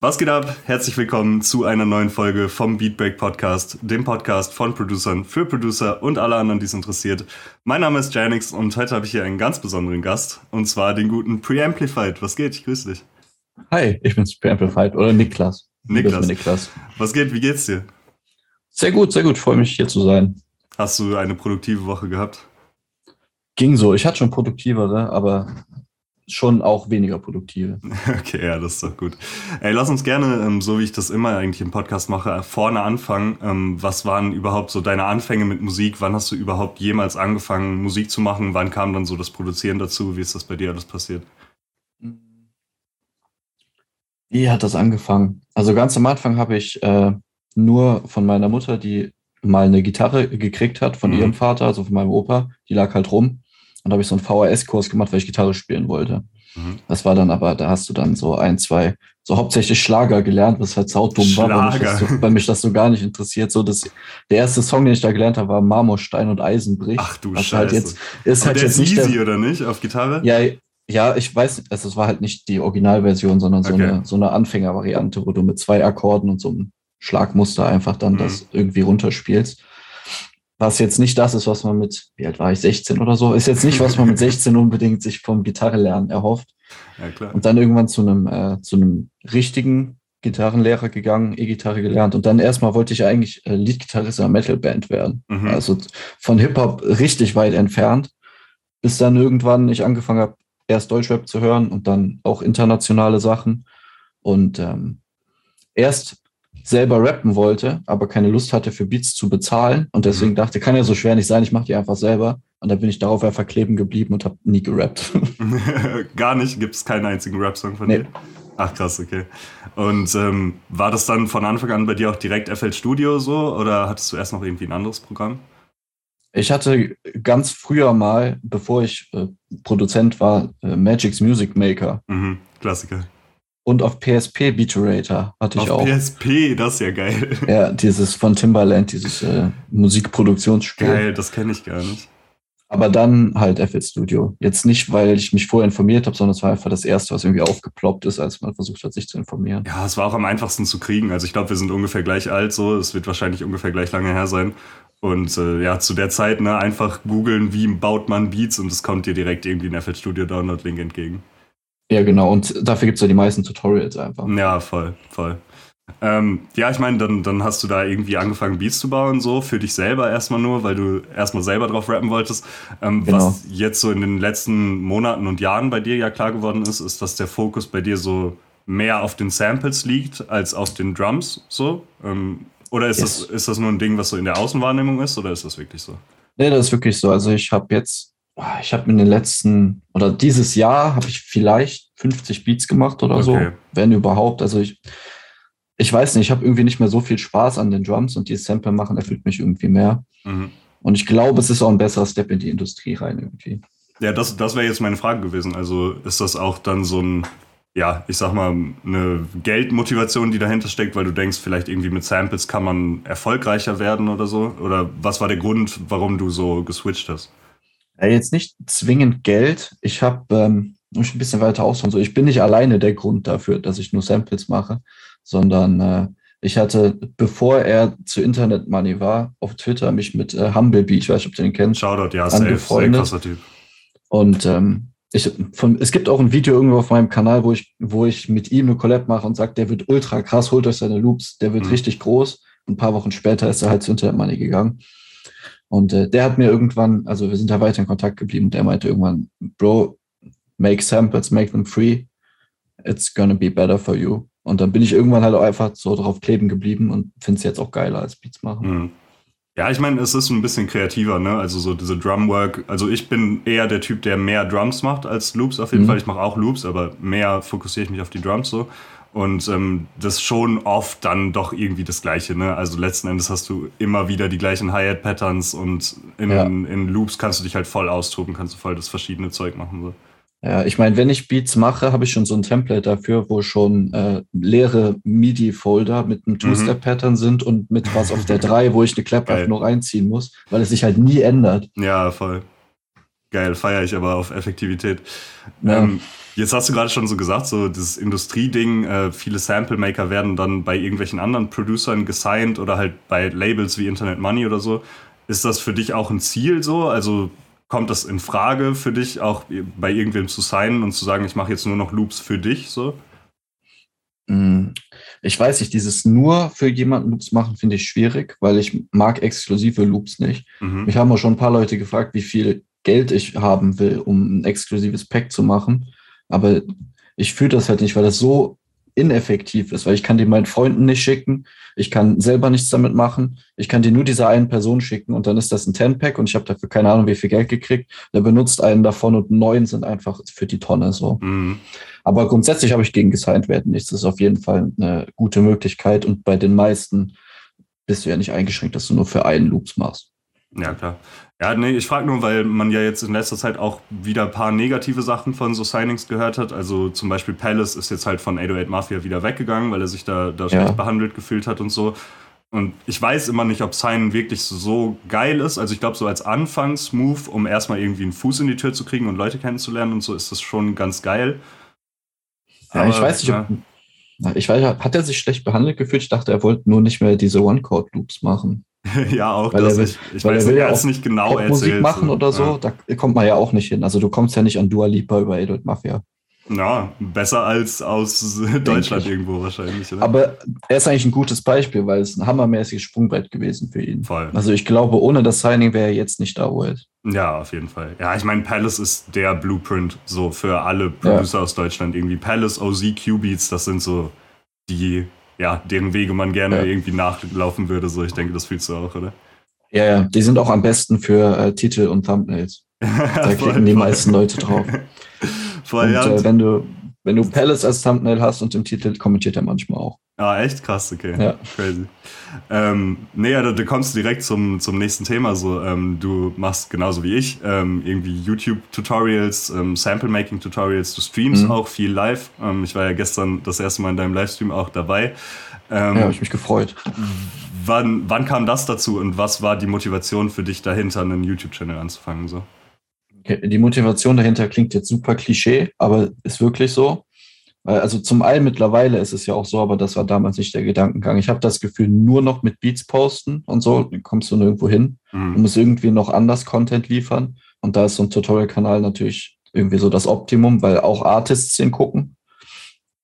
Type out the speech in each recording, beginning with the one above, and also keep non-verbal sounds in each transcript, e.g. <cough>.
Was geht ab? Herzlich willkommen zu einer neuen Folge vom Beatbreak Podcast, dem Podcast von Producern für Producer und alle anderen, die es interessiert. Mein Name ist Janix und heute habe ich hier einen ganz besonderen Gast und zwar den guten Preamplified. Was geht? Ich grüße dich. Hi, ich bin's Preamplified oder Niklas. Niklas. Niklas. Was geht? Wie geht's dir? Sehr gut, sehr gut. Freue mich hier zu sein. Hast du eine produktive Woche gehabt? Ging so. Ich hatte schon produktivere, aber schon auch weniger produktive. <laughs> Okay, ja, das ist doch gut. Ey, lass uns gerne, ähm, so wie ich das immer eigentlich im Podcast mache, vorne anfangen. Ähm, was waren überhaupt so deine Anfänge mit Musik? Wann hast du überhaupt jemals angefangen, Musik zu machen? Wann kam dann so das Produzieren dazu? Wie ist das bei dir alles passiert? Wie hat das angefangen? Also ganz am Anfang habe ich äh, nur von meiner Mutter, die mal eine Gitarre gekriegt hat von mhm. ihrem Vater, also von meinem Opa, die lag halt rum. Und da habe ich so einen VHS-Kurs gemacht, weil ich Gitarre spielen wollte. Mhm. Das war dann aber, da hast du dann so ein, zwei, so hauptsächlich Schlager gelernt, was halt saudumm war, weil mich, das so, weil mich das so gar nicht interessiert. So das, der erste Song, den ich da gelernt habe, war Marmor, Stein und Eisen bricht. Ach du also Scheiße. Halt jetzt, ist aber halt der jetzt ist nicht easy, der, oder nicht, auf Gitarre? Ja, ja, ich weiß, also es war halt nicht die Originalversion, sondern so Okay. eine, so eine Anfängervariante, wo du mit zwei Akkorden und so einem Schlagmuster einfach dann Mhm. das irgendwie runterspielst. Was jetzt nicht das ist, was man mit, wie alt war ich, 16 oder so, ist jetzt nicht, was man mit 16 unbedingt sich vom Gitarrelernen erhofft. Ja, klar. Und dann irgendwann zu einem, äh, zu einem richtigen Gitarrenlehrer gegangen, E-Gitarre gelernt. Und dann erstmal wollte ich eigentlich äh, Leadgitarrist einer Metalband werden. Mhm. Also von Hip-Hop richtig weit entfernt. Bis dann irgendwann ich angefangen habe, erst Deutschrap zu hören und dann auch internationale Sachen. Und ähm, erst selber rappen wollte, aber keine Lust hatte, für Beats zu bezahlen. Und deswegen Mhm. dachte, kann ja so schwer nicht sein, ich mache die einfach selber. Und dann bin ich darauf einfach kleben geblieben und habe nie gerappt. <laughs> Gar nicht? Gibt es keinen einzigen Rap-Song von Nee. dir? Ach krass, okay. Und ähm, war das dann von Anfang an bei dir auch direkt FL Studio so oder hattest du erst noch irgendwie ein anderes Programm? Ich hatte ganz früher mal, bevor ich äh, Produzent war, äh, Magic's Music Maker Mhm, Klassiker. Und auf PSP Beaterator hatte ich Auf auch. PSP, das ist ja geil. <laughs> Ja, dieses von Timbaland, dieses äh, Musikproduktionsspiel. Geil, das kenne ich gar nicht. Aber dann halt FL Studio. Jetzt nicht, weil ich mich vorher informiert habe, sondern es war einfach das erste, was irgendwie aufgeploppt ist, als man versucht hat, sich zu informieren. Ja, es war auch am einfachsten zu kriegen. Also ich glaube, wir sind ungefähr gleich alt so. Es wird wahrscheinlich ungefähr gleich lange her sein. Und äh, ja, zu der Zeit, ne, einfach googeln, wie baut man Beats und es kommt dir direkt irgendwie ein FL Studio Download-Link entgegen. Ja, genau. Und dafür gibt's ja die meisten Tutorials einfach. Ja, voll, voll. Ähm, ja, ich meine, dann, dann hast du da irgendwie angefangen, Beats zu bauen, so für dich selber erstmal nur, weil du erstmal selber drauf rappen wolltest. Ähm, Genau. Was jetzt so in den letzten Monaten und Jahren bei dir ja klar geworden ist, ist, dass der Fokus bei dir so mehr auf den Samples liegt als auf den Drums, so. Ähm, oder ist, Yes. das, ist das nur ein Ding, was so in der Außenwahrnehmung ist, oder ist das wirklich so? Nee, das ist wirklich so. Also ich habe jetzt, ich habe in den letzten, oder dieses Jahr habe ich vielleicht 50 Beats gemacht oder so, Okay. wenn überhaupt. Also ich, ich weiß nicht, ich habe irgendwie nicht mehr so viel Spaß an den Drums und dieses Sample machen erfüllt mich irgendwie mehr. Mhm. Und ich glaube, es ist auch ein besserer Step in die Industrie rein irgendwie. Ja, das, das wäre jetzt meine Frage gewesen. Also ist das auch dann so ein, ja, ich sag mal, eine Geldmotivation, die dahinter steckt, weil du denkst, vielleicht irgendwie mit Samples kann man erfolgreicher werden oder so? Oder was war der Grund, warum du so geswitcht hast? Ja, jetzt nicht zwingend Geld. Ich habe, ähm, muss ich ein bisschen weiter ausholen, so ich bin nicht alleine der Grund dafür, dass ich nur Samples mache, sondern äh, ich hatte, bevor er zu Internet Money war, auf Twitter mich mit äh, Humblebee, ich weiß nicht, ob du den kennst, Shoutout, ja, safe, sehr Angefreundet. krasser Typ. Und ähm, ich, von, es gibt auch ein Video irgendwo auf meinem Kanal, wo ich, wo ich mit ihm eine Collab mache und sage, der wird ultra krass, holt euch seine Loops, der wird Mhm. richtig groß. Ein paar Wochen später ist er halt zu Internet Money gegangen. Und äh, der hat mir irgendwann, also wir sind da weiter in Kontakt geblieben, und der meinte irgendwann, Bro, make samples, make them free. It's gonna be better for you. Und dann bin ich irgendwann halt auch einfach so drauf kleben geblieben und finde es jetzt auch geiler als Beats machen. Mhm. Ja, ich meine, es ist ein bisschen kreativer, ne? Also so diese Drumwork. Also ich bin eher der Typ, der mehr Drums macht als Loops auf jeden Mhm. Fall. Ich mache auch Loops, aber mehr fokussiere ich mich auf die Drums so. Und ähm, das schon oft dann doch irgendwie das Gleiche, ne? Also letzten Endes hast du immer wieder die gleichen Hi-Hat-Patterns und in, Ja. in Loops kannst du dich halt voll austoben, kannst du voll das verschiedene Zeug machen. So. Ja, ich meine, wenn ich Beats mache, habe ich schon so ein Template dafür, wo schon äh, leere MIDI-Folder mit einem Two-Step-Pattern sind und mit was auf der <laughs> 3, wo ich eine Clap Geil. einfach nur reinziehen muss, weil es sich halt nie ändert. Ja, voll. Geil, feiere ich aber auf Effektivität. Ja. Ähm, jetzt hast du gerade schon so gesagt, so dieses Industrieding, äh, viele Sample-Maker werden dann bei irgendwelchen anderen Producern gesigned oder halt bei Labels wie Internet Money oder so. Ist das für dich auch ein Ziel so? Also kommt das in Frage für dich, auch bei irgendwem zu signen und zu sagen, ich mache jetzt nur noch Loops für dich so? Mm, Ich weiß nicht, dieses nur für jemanden Loops machen finde ich schwierig, weil ich mag exklusive Loops nicht. Mhm. Mich haben auch schon ein paar Leute gefragt, wie viel Geld ich haben will, um ein exklusives Pack zu machen. Aber ich fühle das halt nicht, weil das so ineffektiv ist, weil ich kann die meinen Freunden nicht schicken, ich kann selber nichts damit machen, ich kann die nur dieser einen Person schicken und dann ist das ein 10-Pack und ich habe dafür keine Ahnung, wie viel Geld gekriegt. Der benutzt einen davon und neun sind einfach für die Tonne so. Mhm. Aber grundsätzlich habe ich gegen gesigned werden nichts. Das ist auf jeden Fall eine gute Möglichkeit und bei den meisten bist du ja nicht eingeschränkt, dass du nur für einen Loops machst. Ja, klar. Ja, nee, ich frage nur, weil man ja jetzt in letzter Zeit auch wieder ein paar negative Sachen von so Signings gehört hat. Also zum Beispiel Palace ist jetzt halt von 808 Mafia wieder weggegangen, weil er sich da, da Ja. schlecht behandelt gefühlt hat und so. Und ich weiß immer nicht, ob Sign wirklich so, geil ist. Also ich glaube, so als Anfangsmove, um erstmal irgendwie einen Fuß in die Tür zu kriegen und Leute kennenzulernen und so, ist das schon ganz geil. Ja, ich Aber, weiß nicht, ja. ob, ich weiß, hat er sich schlecht behandelt gefühlt? Ich dachte, er wollte nur nicht mehr diese One-Code-Loops machen. <laughs> ja, auch Weil das. will- ich ich weiß nicht, ja er auch nicht genau Popmusik erzählt. machen oder so, Ja. da kommt man ja auch nicht hin. Also du kommst ja nicht an Dua Lipa über Edward Mafia. Ja, besser als aus <laughs> Deutschland ich. irgendwo wahrscheinlich. Oder? Aber er ist eigentlich ein gutes Beispiel, weil es ein hammermäßiges Sprungbrett gewesen für ihn. Voll. Also ich glaube, ohne das Signing wäre er jetzt nicht da, wo er ist. Ja, auf jeden Fall. Ja, ich meine, Palace ist der Blueprint so für alle Producer aus Deutschland irgendwie. Palace, OZ, Q-Beats, das sind so die, ja, deren Wege man gerne Ja. irgendwie nachlaufen würde. So, ich denke, das fühlst du auch, oder? Ja, ja, die sind auch am besten für äh, Titel und Thumbnails. <laughs> Da klicken die meisten Leute drauf. <laughs> Voll, Und äh, wenn du wenn du Palace als Thumbnail hast und im Titel kommentiert er manchmal auch. Ah, echt krass, okay. Ja. Crazy. Ähm, nee, da, da kommst du direkt zum, zum nächsten Thema. So, ähm, du machst genauso wie ich ähm, irgendwie YouTube-Tutorials, ähm, Sample-Making-Tutorials, du streamst Mhm. auch viel live. Ähm, ich war ja gestern das erste Mal in deinem Livestream auch dabei. Ähm, Ja, habe ich mich gefreut. wann, wann kam das dazu und was war die Motivation für dich dahinter, einen YouTube-Channel anzufangen? So? Die Motivation dahinter klingt jetzt super Klischee, aber ist wirklich so. Weil, Also zum einen mittlerweile ist es ja auch so, aber das war damals nicht der Gedankengang. Ich habe das Gefühl, nur noch mit Beats posten und so, dann kommst du nirgendwo hin. Du Mhm. musst irgendwie noch anders Content liefern. Und da ist so ein Tutorial-Kanal natürlich irgendwie so das Optimum, weil auch Artists den gucken.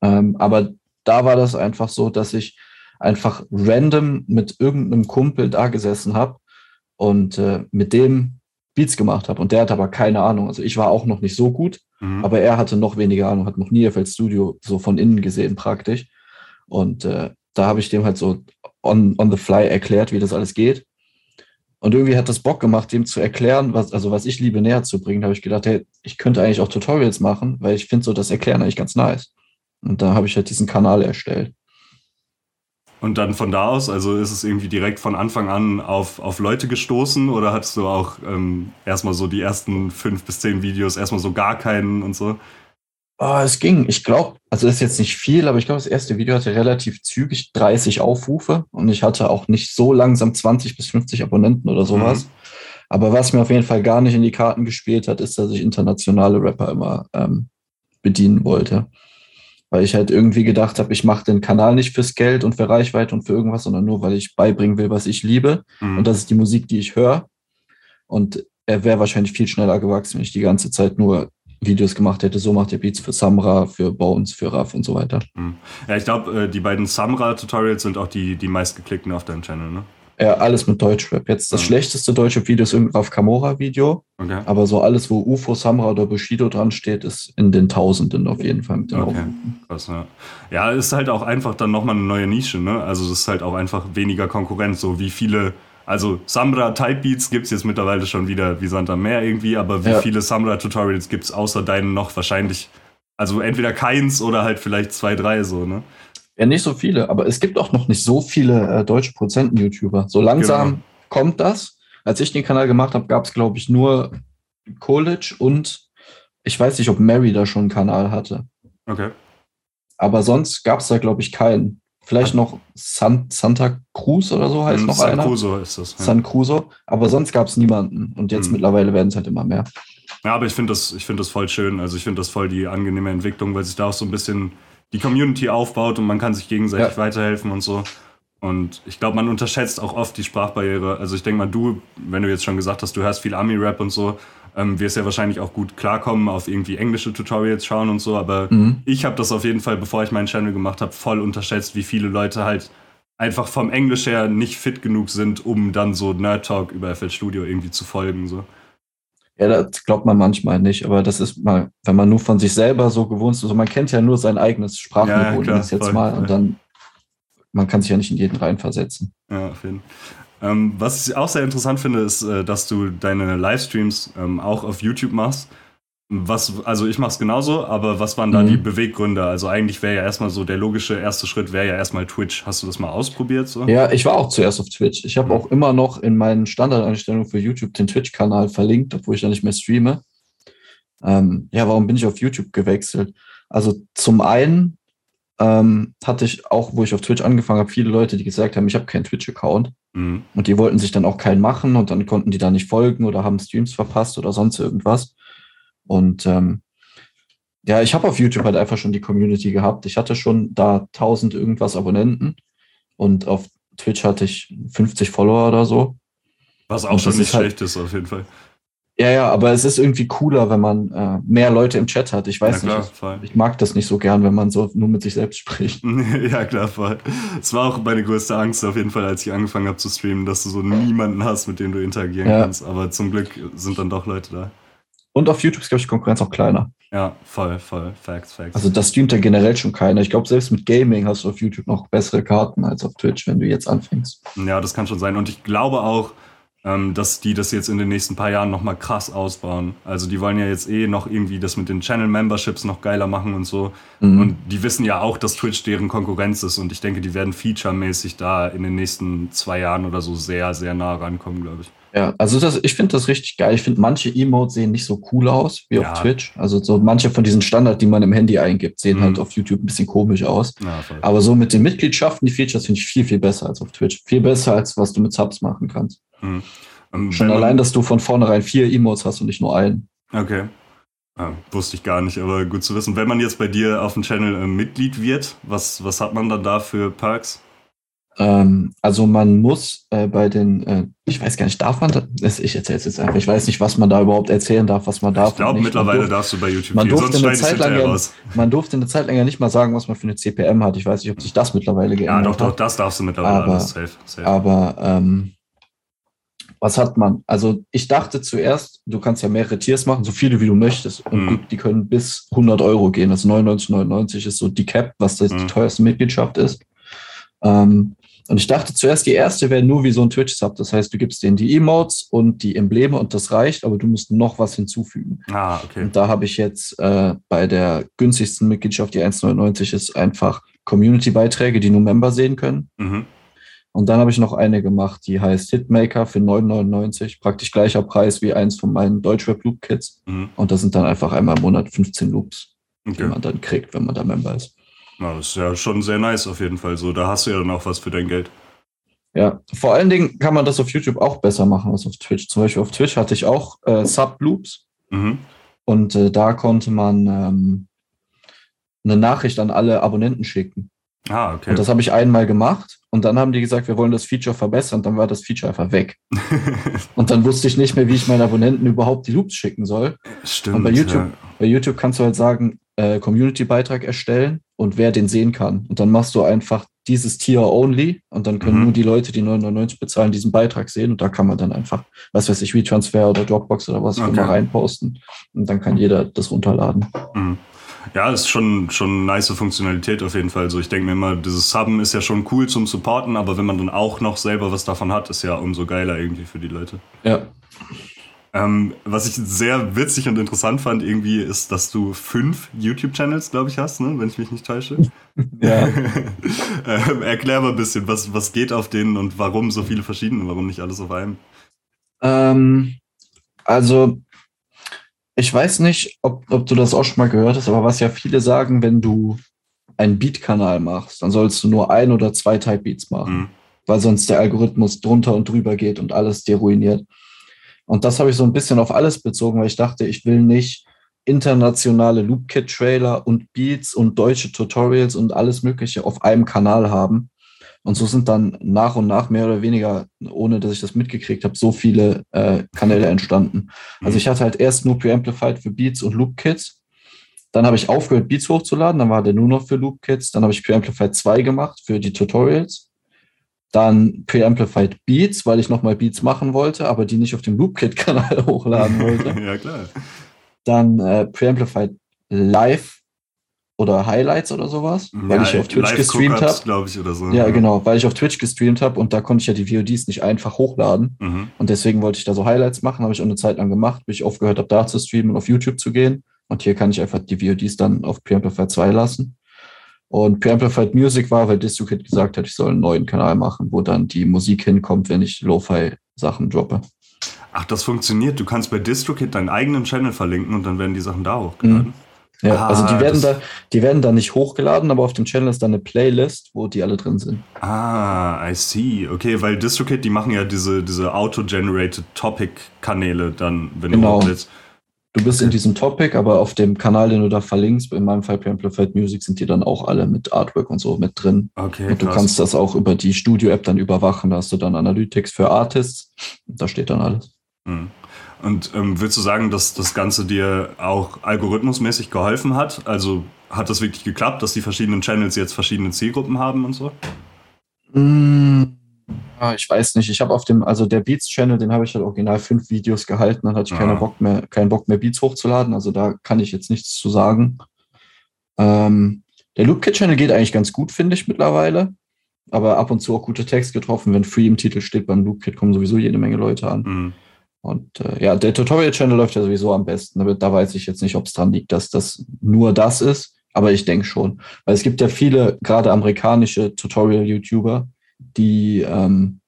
Ähm, aber da war das einfach so, dass ich einfach random mit irgendeinem Kumpel da gesessen habe und äh, mit dem Beats gemacht habe. Und der hat aber keine Ahnung. Also ich war auch noch nicht so gut, Mhm. aber er hatte noch weniger Ahnung, hat noch nie FL Studio so von innen gesehen praktisch. Und äh, da habe ich dem halt so on, on the fly erklärt, wie das alles geht. Und irgendwie hat das Bock gemacht, dem zu erklären, was, also was ich liebe, näher zu bringen. Da habe ich gedacht, hey, ich könnte eigentlich auch Tutorials machen, weil ich finde so das Erklären eigentlich ganz nice. Und da habe ich halt diesen Kanal erstellt. Und dann von da aus, also ist es irgendwie direkt von Anfang an auf, auf Leute gestoßen oder hattest du auch ähm, erstmal so die ersten fünf bis zehn Videos, erstmal so gar keinen und so? Oh, es ging. Ich glaube, also ist jetzt nicht viel, aber ich glaube, das erste Video hatte relativ zügig 30 Aufrufe und ich hatte auch nicht so langsam 20 bis 50 Abonnenten oder sowas. Aber was mir auf jeden Fall gar nicht in die Karten gespielt hat, ist, dass ich internationale Rapper immer ähm, bedienen wollte. Weil ich halt irgendwie gedacht habe, ich mache den Kanal nicht fürs Geld und für Reichweite und für irgendwas, sondern nur, weil ich beibringen will, was ich liebe. Mhm. Und das ist die Musik, die ich höre. Und er wäre wahrscheinlich viel schneller gewachsen, wenn ich die ganze Zeit nur Videos gemacht hätte. So macht er Beats für Samra, für Bones, für Raff und so weiter. ja, ich glaube, äh, die beiden Samra-Tutorials sind auch die, die meistgeklickten auf deinem Channel, ne? Ja, alles mit Deutschrap. Jetzt das Ja. schlechteste deutsche Video ist irgendein Raff Kamora-Video. Okay. Aber so alles, wo UFO, Samra oder Bushido dran steht, ist in den Tausenden auf jeden Fall mit den Okay. Krass, ja. Ja, ist halt auch einfach dann nochmal eine neue Nische, ne? Also das ist halt auch einfach weniger Konkurrenz, so wie viele, also Samra Type Beats gibt es jetzt mittlerweile schon wieder wie Sand am Meer irgendwie, aber wie Ja. viele Samra Tutorials gibt es außer deinen noch wahrscheinlich, also entweder keins oder halt vielleicht zwei, drei so, ne? Ja, nicht so viele, aber es gibt auch noch nicht so viele äh, deutsche Produzenten-YouTuber. So langsam Genau. kommt das. Als ich den Kanal gemacht habe, gab es, glaube ich, nur College und ich weiß nicht, ob Mary da schon einen Kanal hatte. Okay. Aber sonst gab es da, glaube ich, keinen. Vielleicht noch San Santa Cruz oder so heißt Ähm, noch San einer. Crusoe ist das. Ja. San Cruzo. Aber sonst gab es niemanden. Und jetzt Mhm. mittlerweile werden es halt immer mehr. Ja, aber ich finde das, ich finde das voll schön. Also ich finde das voll die angenehme Entwicklung, weil sich da auch so ein bisschen die Community aufbaut und man kann sich gegenseitig ja. weiterhelfen und so. Und ich glaube, man unterschätzt auch oft die Sprachbarriere. Also ich denke mal, du, wenn du jetzt schon gesagt hast, du hörst viel Ami-Rap und so, ähm, wirst ja wahrscheinlich auch gut klarkommen, auf irgendwie englische Tutorials schauen und so. Aber mhm. ich habe das auf jeden Fall, bevor ich meinen Channel gemacht habe, voll unterschätzt, wie viele Leute halt einfach vom Englisch her nicht fit genug sind, um dann so Nerd Talk über FL Studio irgendwie zu folgen. So. Ja, das glaubt man manchmal nicht, aber das ist mal, wenn man nur von sich selber so gewohnt ist, also man kennt ja nur sein eigenes Sprachniveau, ja, klar, jetzt voll, mal, und dann, man kann sich ja nicht in jeden reinversetzen. Ja, auf jeden Fall. Ähm, was ich auch sehr interessant finde, ist, äh, dass du deine Livestreams ähm, auch auf YouTube machst. Was, also ich mache es genauso, aber was waren da mhm. die Beweggründe? Also eigentlich wäre ja erstmal so der logische erste Schritt wäre ja erstmal Twitch. Hast du das mal ausprobiert? So? Ja, ich war auch zuerst auf Twitch. Ich habe mhm. auch immer noch in meinen Standardeinstellungen für YouTube den Twitch-Kanal verlinkt, obwohl ich da nicht mehr streame. Ähm, ja, warum bin ich auf YouTube gewechselt? Also zum einen ähm, hatte ich auch, wo ich auf Twitch angefangen habe, viele Leute, die gesagt haben, ich habe keinen Twitch-Account. Mhm. Und die wollten sich dann auch keinen machen und dann konnten die da nicht folgen oder haben Streams verpasst oder sonst irgendwas. Und ähm, ja, ich habe auf YouTube halt einfach schon die Community gehabt. Ich hatte schon da 1000 irgendwas Abonnenten und auf Twitch hatte ich 50 Follower oder so. Was auch schon nicht halt, schlecht ist, auf jeden Fall. Ja, ja, aber es ist irgendwie cooler, wenn man äh, mehr Leute im Chat hat. Ich weiß ja, nicht, klar, ich, ich, mag das nicht so gern, wenn man so nur mit sich selbst spricht. <laughs> ja, klar, voll. Es war auch meine größte Angst auf jeden Fall, als ich angefangen habe zu streamen, dass du so niemanden hast, mit dem du interagieren ja. kannst. Aber zum Glück sind dann doch Leute da. Und auf YouTube ist, glaube ich, die Konkurrenz auch kleiner. Ja, voll, voll. Facts, facts. Also das streamt ja generell schon keiner. Ich glaube, selbst mit Gaming hast du auf YouTube noch bessere Karten als auf Twitch, wenn du jetzt anfängst. Ja, das kann schon sein. Und ich glaube auch, ähm, dass die das jetzt in den nächsten paar Jahren nochmal krass ausbauen. Also die wollen ja jetzt eh noch irgendwie das mit den Channel-Memberships noch geiler machen und so. Mhm. Und die wissen ja auch, dass Twitch deren Konkurrenz ist. Und ich denke, die werden featuremäßig da in den nächsten zwei Jahren oder so sehr, sehr nah rankommen, glaube ich. Ja, also das, ich finde das richtig geil. Ich finde, manche Emotes sehen nicht so cool aus wie ja. auf Twitch. Also so manche von diesen Standard, die man im Handy eingibt, sehen halt mhm. halt auf YouTube ein bisschen komisch aus. Ja, Aber so mit den Mitgliedschaften, die Features finde ich viel, viel besser als auf Twitch. Viel besser, als was du mit Subs machen kannst. Mhm. Um, Schon allein, dass du von vornherein vier Emotes hast und nicht nur einen. Okay. Ah, wusste ich gar nicht, aber gut zu wissen. Wenn man jetzt bei dir auf dem Channel äh, Mitglied wird, was, was hat man dann da für Perks? Ähm, also man muss äh, bei den, äh, ich weiß gar nicht, darf man das? Ich erzähle es jetzt einfach. Ich weiß nicht, was man da überhaupt erzählen darf, was man darf. Ich glaube, mittlerweile durfte, darfst du bei YouTube man durfte, eine Zeit lang ja, man durfte eine Zeit lang ja nicht mal sagen, was man für eine CPM hat. Ich weiß nicht, ob sich das mittlerweile geändert hat. Ja, doch, doch, das darfst du mittlerweile aber, alles. Safe, safe. Aber ähm, was hat man? Also ich dachte zuerst, du kannst ja mehrere Tiers machen, so viele wie du möchtest. Und mhm. die können bis 100 Euro gehen. Also 99,99 ist so die Cap, was das mhm. die teuerste Mitgliedschaft ist. Ähm, und ich dachte zuerst, die erste wäre nur wie so ein Twitch-Sub. Das heißt, du gibst denen die Emotes und die Embleme und das reicht, aber du musst noch was hinzufügen. Ah, okay. Und da habe ich jetzt äh, bei der günstigsten Mitgliedschaft, die 1,99 ist, einfach Community-Beiträge, die nur Member sehen können. Mhm. Und dann habe ich noch eine gemacht, die heißt Hitmaker für 9,99. Praktisch gleicher Preis wie eins von meinen Deutschrap Loop Kits. Mhm. Und das sind dann einfach einmal im Monat 15 Loops, okay. die man dann kriegt, wenn man da Member ist. Na, das ist ja schon sehr nice auf jeden Fall. So, da hast du ja dann auch was für dein Geld. Ja, vor allen Dingen kann man das auf YouTube auch besser machen als auf Twitch. Zum Beispiel auf Twitch hatte ich auch äh, Sub-Loops. Mhm. Und äh, da konnte man ähm, eine Nachricht an alle Abonnenten schicken. Ah, okay. Und das habe ich einmal gemacht und dann haben die gesagt, wir wollen das Feature verbessern. Dann war das Feature einfach weg. <laughs> und dann wusste ich nicht mehr, wie ich meinen Abonnenten überhaupt die Loops schicken soll. Stimmt. Und bei YouTube, ja. bei YouTube kannst du halt sagen, äh, Community-Beitrag erstellen und wer den sehen kann. Und dann machst du einfach dieses Tier only und dann können mhm. nur die Leute, die 9,99 bezahlen, diesen Beitrag sehen und da kann man dann einfach, was weiß ich, WeTransfer oder Dropbox oder was okay. immer reinposten und dann kann jeder das runterladen. Mhm. Ja, ist schon, schon eine nice Funktionalität auf jeden Fall. So, ich denke mir immer, dieses Subben ist ja schon cool zum Supporten, aber wenn man dann auch noch selber was davon hat, ist ja umso geiler irgendwie für die Leute. Ja. Ähm, was ich sehr witzig und interessant fand, irgendwie, ist, dass du fünf YouTube-Channels, glaube ich, hast, ne? wenn ich mich nicht täusche. Ja. <laughs> ähm, erklär mal ein bisschen, was, was geht auf denen und warum so viele verschiedene, warum nicht alles auf einem? Ähm, also, ich weiß nicht, ob, ob du das auch schon mal gehört hast, aber was ja viele sagen, wenn du einen Beat-Kanal machst, dann sollst du nur ein oder zwei Type-Beats machen, mhm. weil sonst der Algorithmus drunter und drüber geht und alles dir ruiniert. Und das habe ich so ein bisschen auf alles bezogen, weil ich dachte, ich will nicht internationale Loopkit-Trailer und Beats und deutsche Tutorials und alles Mögliche auf einem Kanal haben. Und so sind dann nach und nach mehr oder weniger, ohne dass ich das mitgekriegt habe, so viele äh, Kanäle entstanden. Also ich hatte halt erst nur Preamplified für Beats und Loopkits. Dann habe ich aufgehört, Beats hochzuladen. Dann war der nur noch für Loopkits. Dann habe ich Preamplified 2 gemacht für die Tutorials. Dann Preamplified Beats, weil ich nochmal Beats machen wollte, aber die nicht auf dem Loopkit-Kanal <laughs> hochladen wollte. <laughs> ja, klar. Dann äh, Preamplified Live oder Highlights oder sowas, weil ich auf Twitch gestreamt habe. glaube ich, oder so. Ja, genau, weil ich auf Twitch gestreamt habe und da konnte ich ja die VODs nicht einfach hochladen. Mhm. Und deswegen wollte ich da so Highlights machen, habe ich auch eine Zeit lang gemacht, bis ich aufgehört habe, da zu streamen und auf YouTube zu gehen. Und hier kann ich einfach die VODs dann auf Preamplified 2 lassen. Und Preamplified Music war, weil DistroKid gesagt hat, ich soll einen neuen Kanal machen, wo dann die Musik hinkommt, wenn ich Lo-Fi-Sachen droppe. Ach, das funktioniert. Du kannst bei DistroKid deinen eigenen Channel verlinken und dann werden die Sachen da hochgeladen. Mhm. Ja, Ah, also die werden, da, die werden da nicht hochgeladen, aber auf dem Channel ist dann eine Playlist, wo die alle drin sind. Ah, I see. Okay, weil DistroKid, die machen ja diese, diese auto-generated Topic-Kanäle dann, wenn Genau. du hochlädst. Du bist in diesem Topic, aber auf dem Kanal, den du da verlinkst, in meinem Fall Preamplified Music, sind die dann auch alle mit Artwork und so mit drin. Okay, Und du krass. kannst das auch über die Studio-App dann überwachen. Da hast du dann Analytics für Artists. Da steht dann alles. Mhm. Und ähm, würdest du sagen, dass das Ganze dir auch algorithmusmäßig geholfen hat? Also hat das wirklich geklappt, dass die verschiedenen Channels jetzt verschiedene Zielgruppen haben und so? Mm, ja, ich weiß nicht. Ich habe auf dem, also der Beats-Channel, den habe ich halt original fünf Videos gehalten. Dann hatte ich Ah. keinen Bock mehr, keinen Bock mehr Beats hochzuladen. Also da kann ich jetzt nichts zu sagen. Ähm, der Loopkit-Channel geht eigentlich ganz gut, finde ich mittlerweile. Aber ab und zu auch gute Text getroffen. Wenn Free im Titel steht beim Loopkit, kommen sowieso jede Menge Leute an. Mhm. Und äh, ja, der Tutorial-Channel läuft ja sowieso am besten. Da, da weiß ich jetzt nicht, ob es dran liegt, dass das nur das ist. Aber ich denke schon. Weil es gibt ja viele, gerade amerikanische Tutorial-YouTuber, die ähm,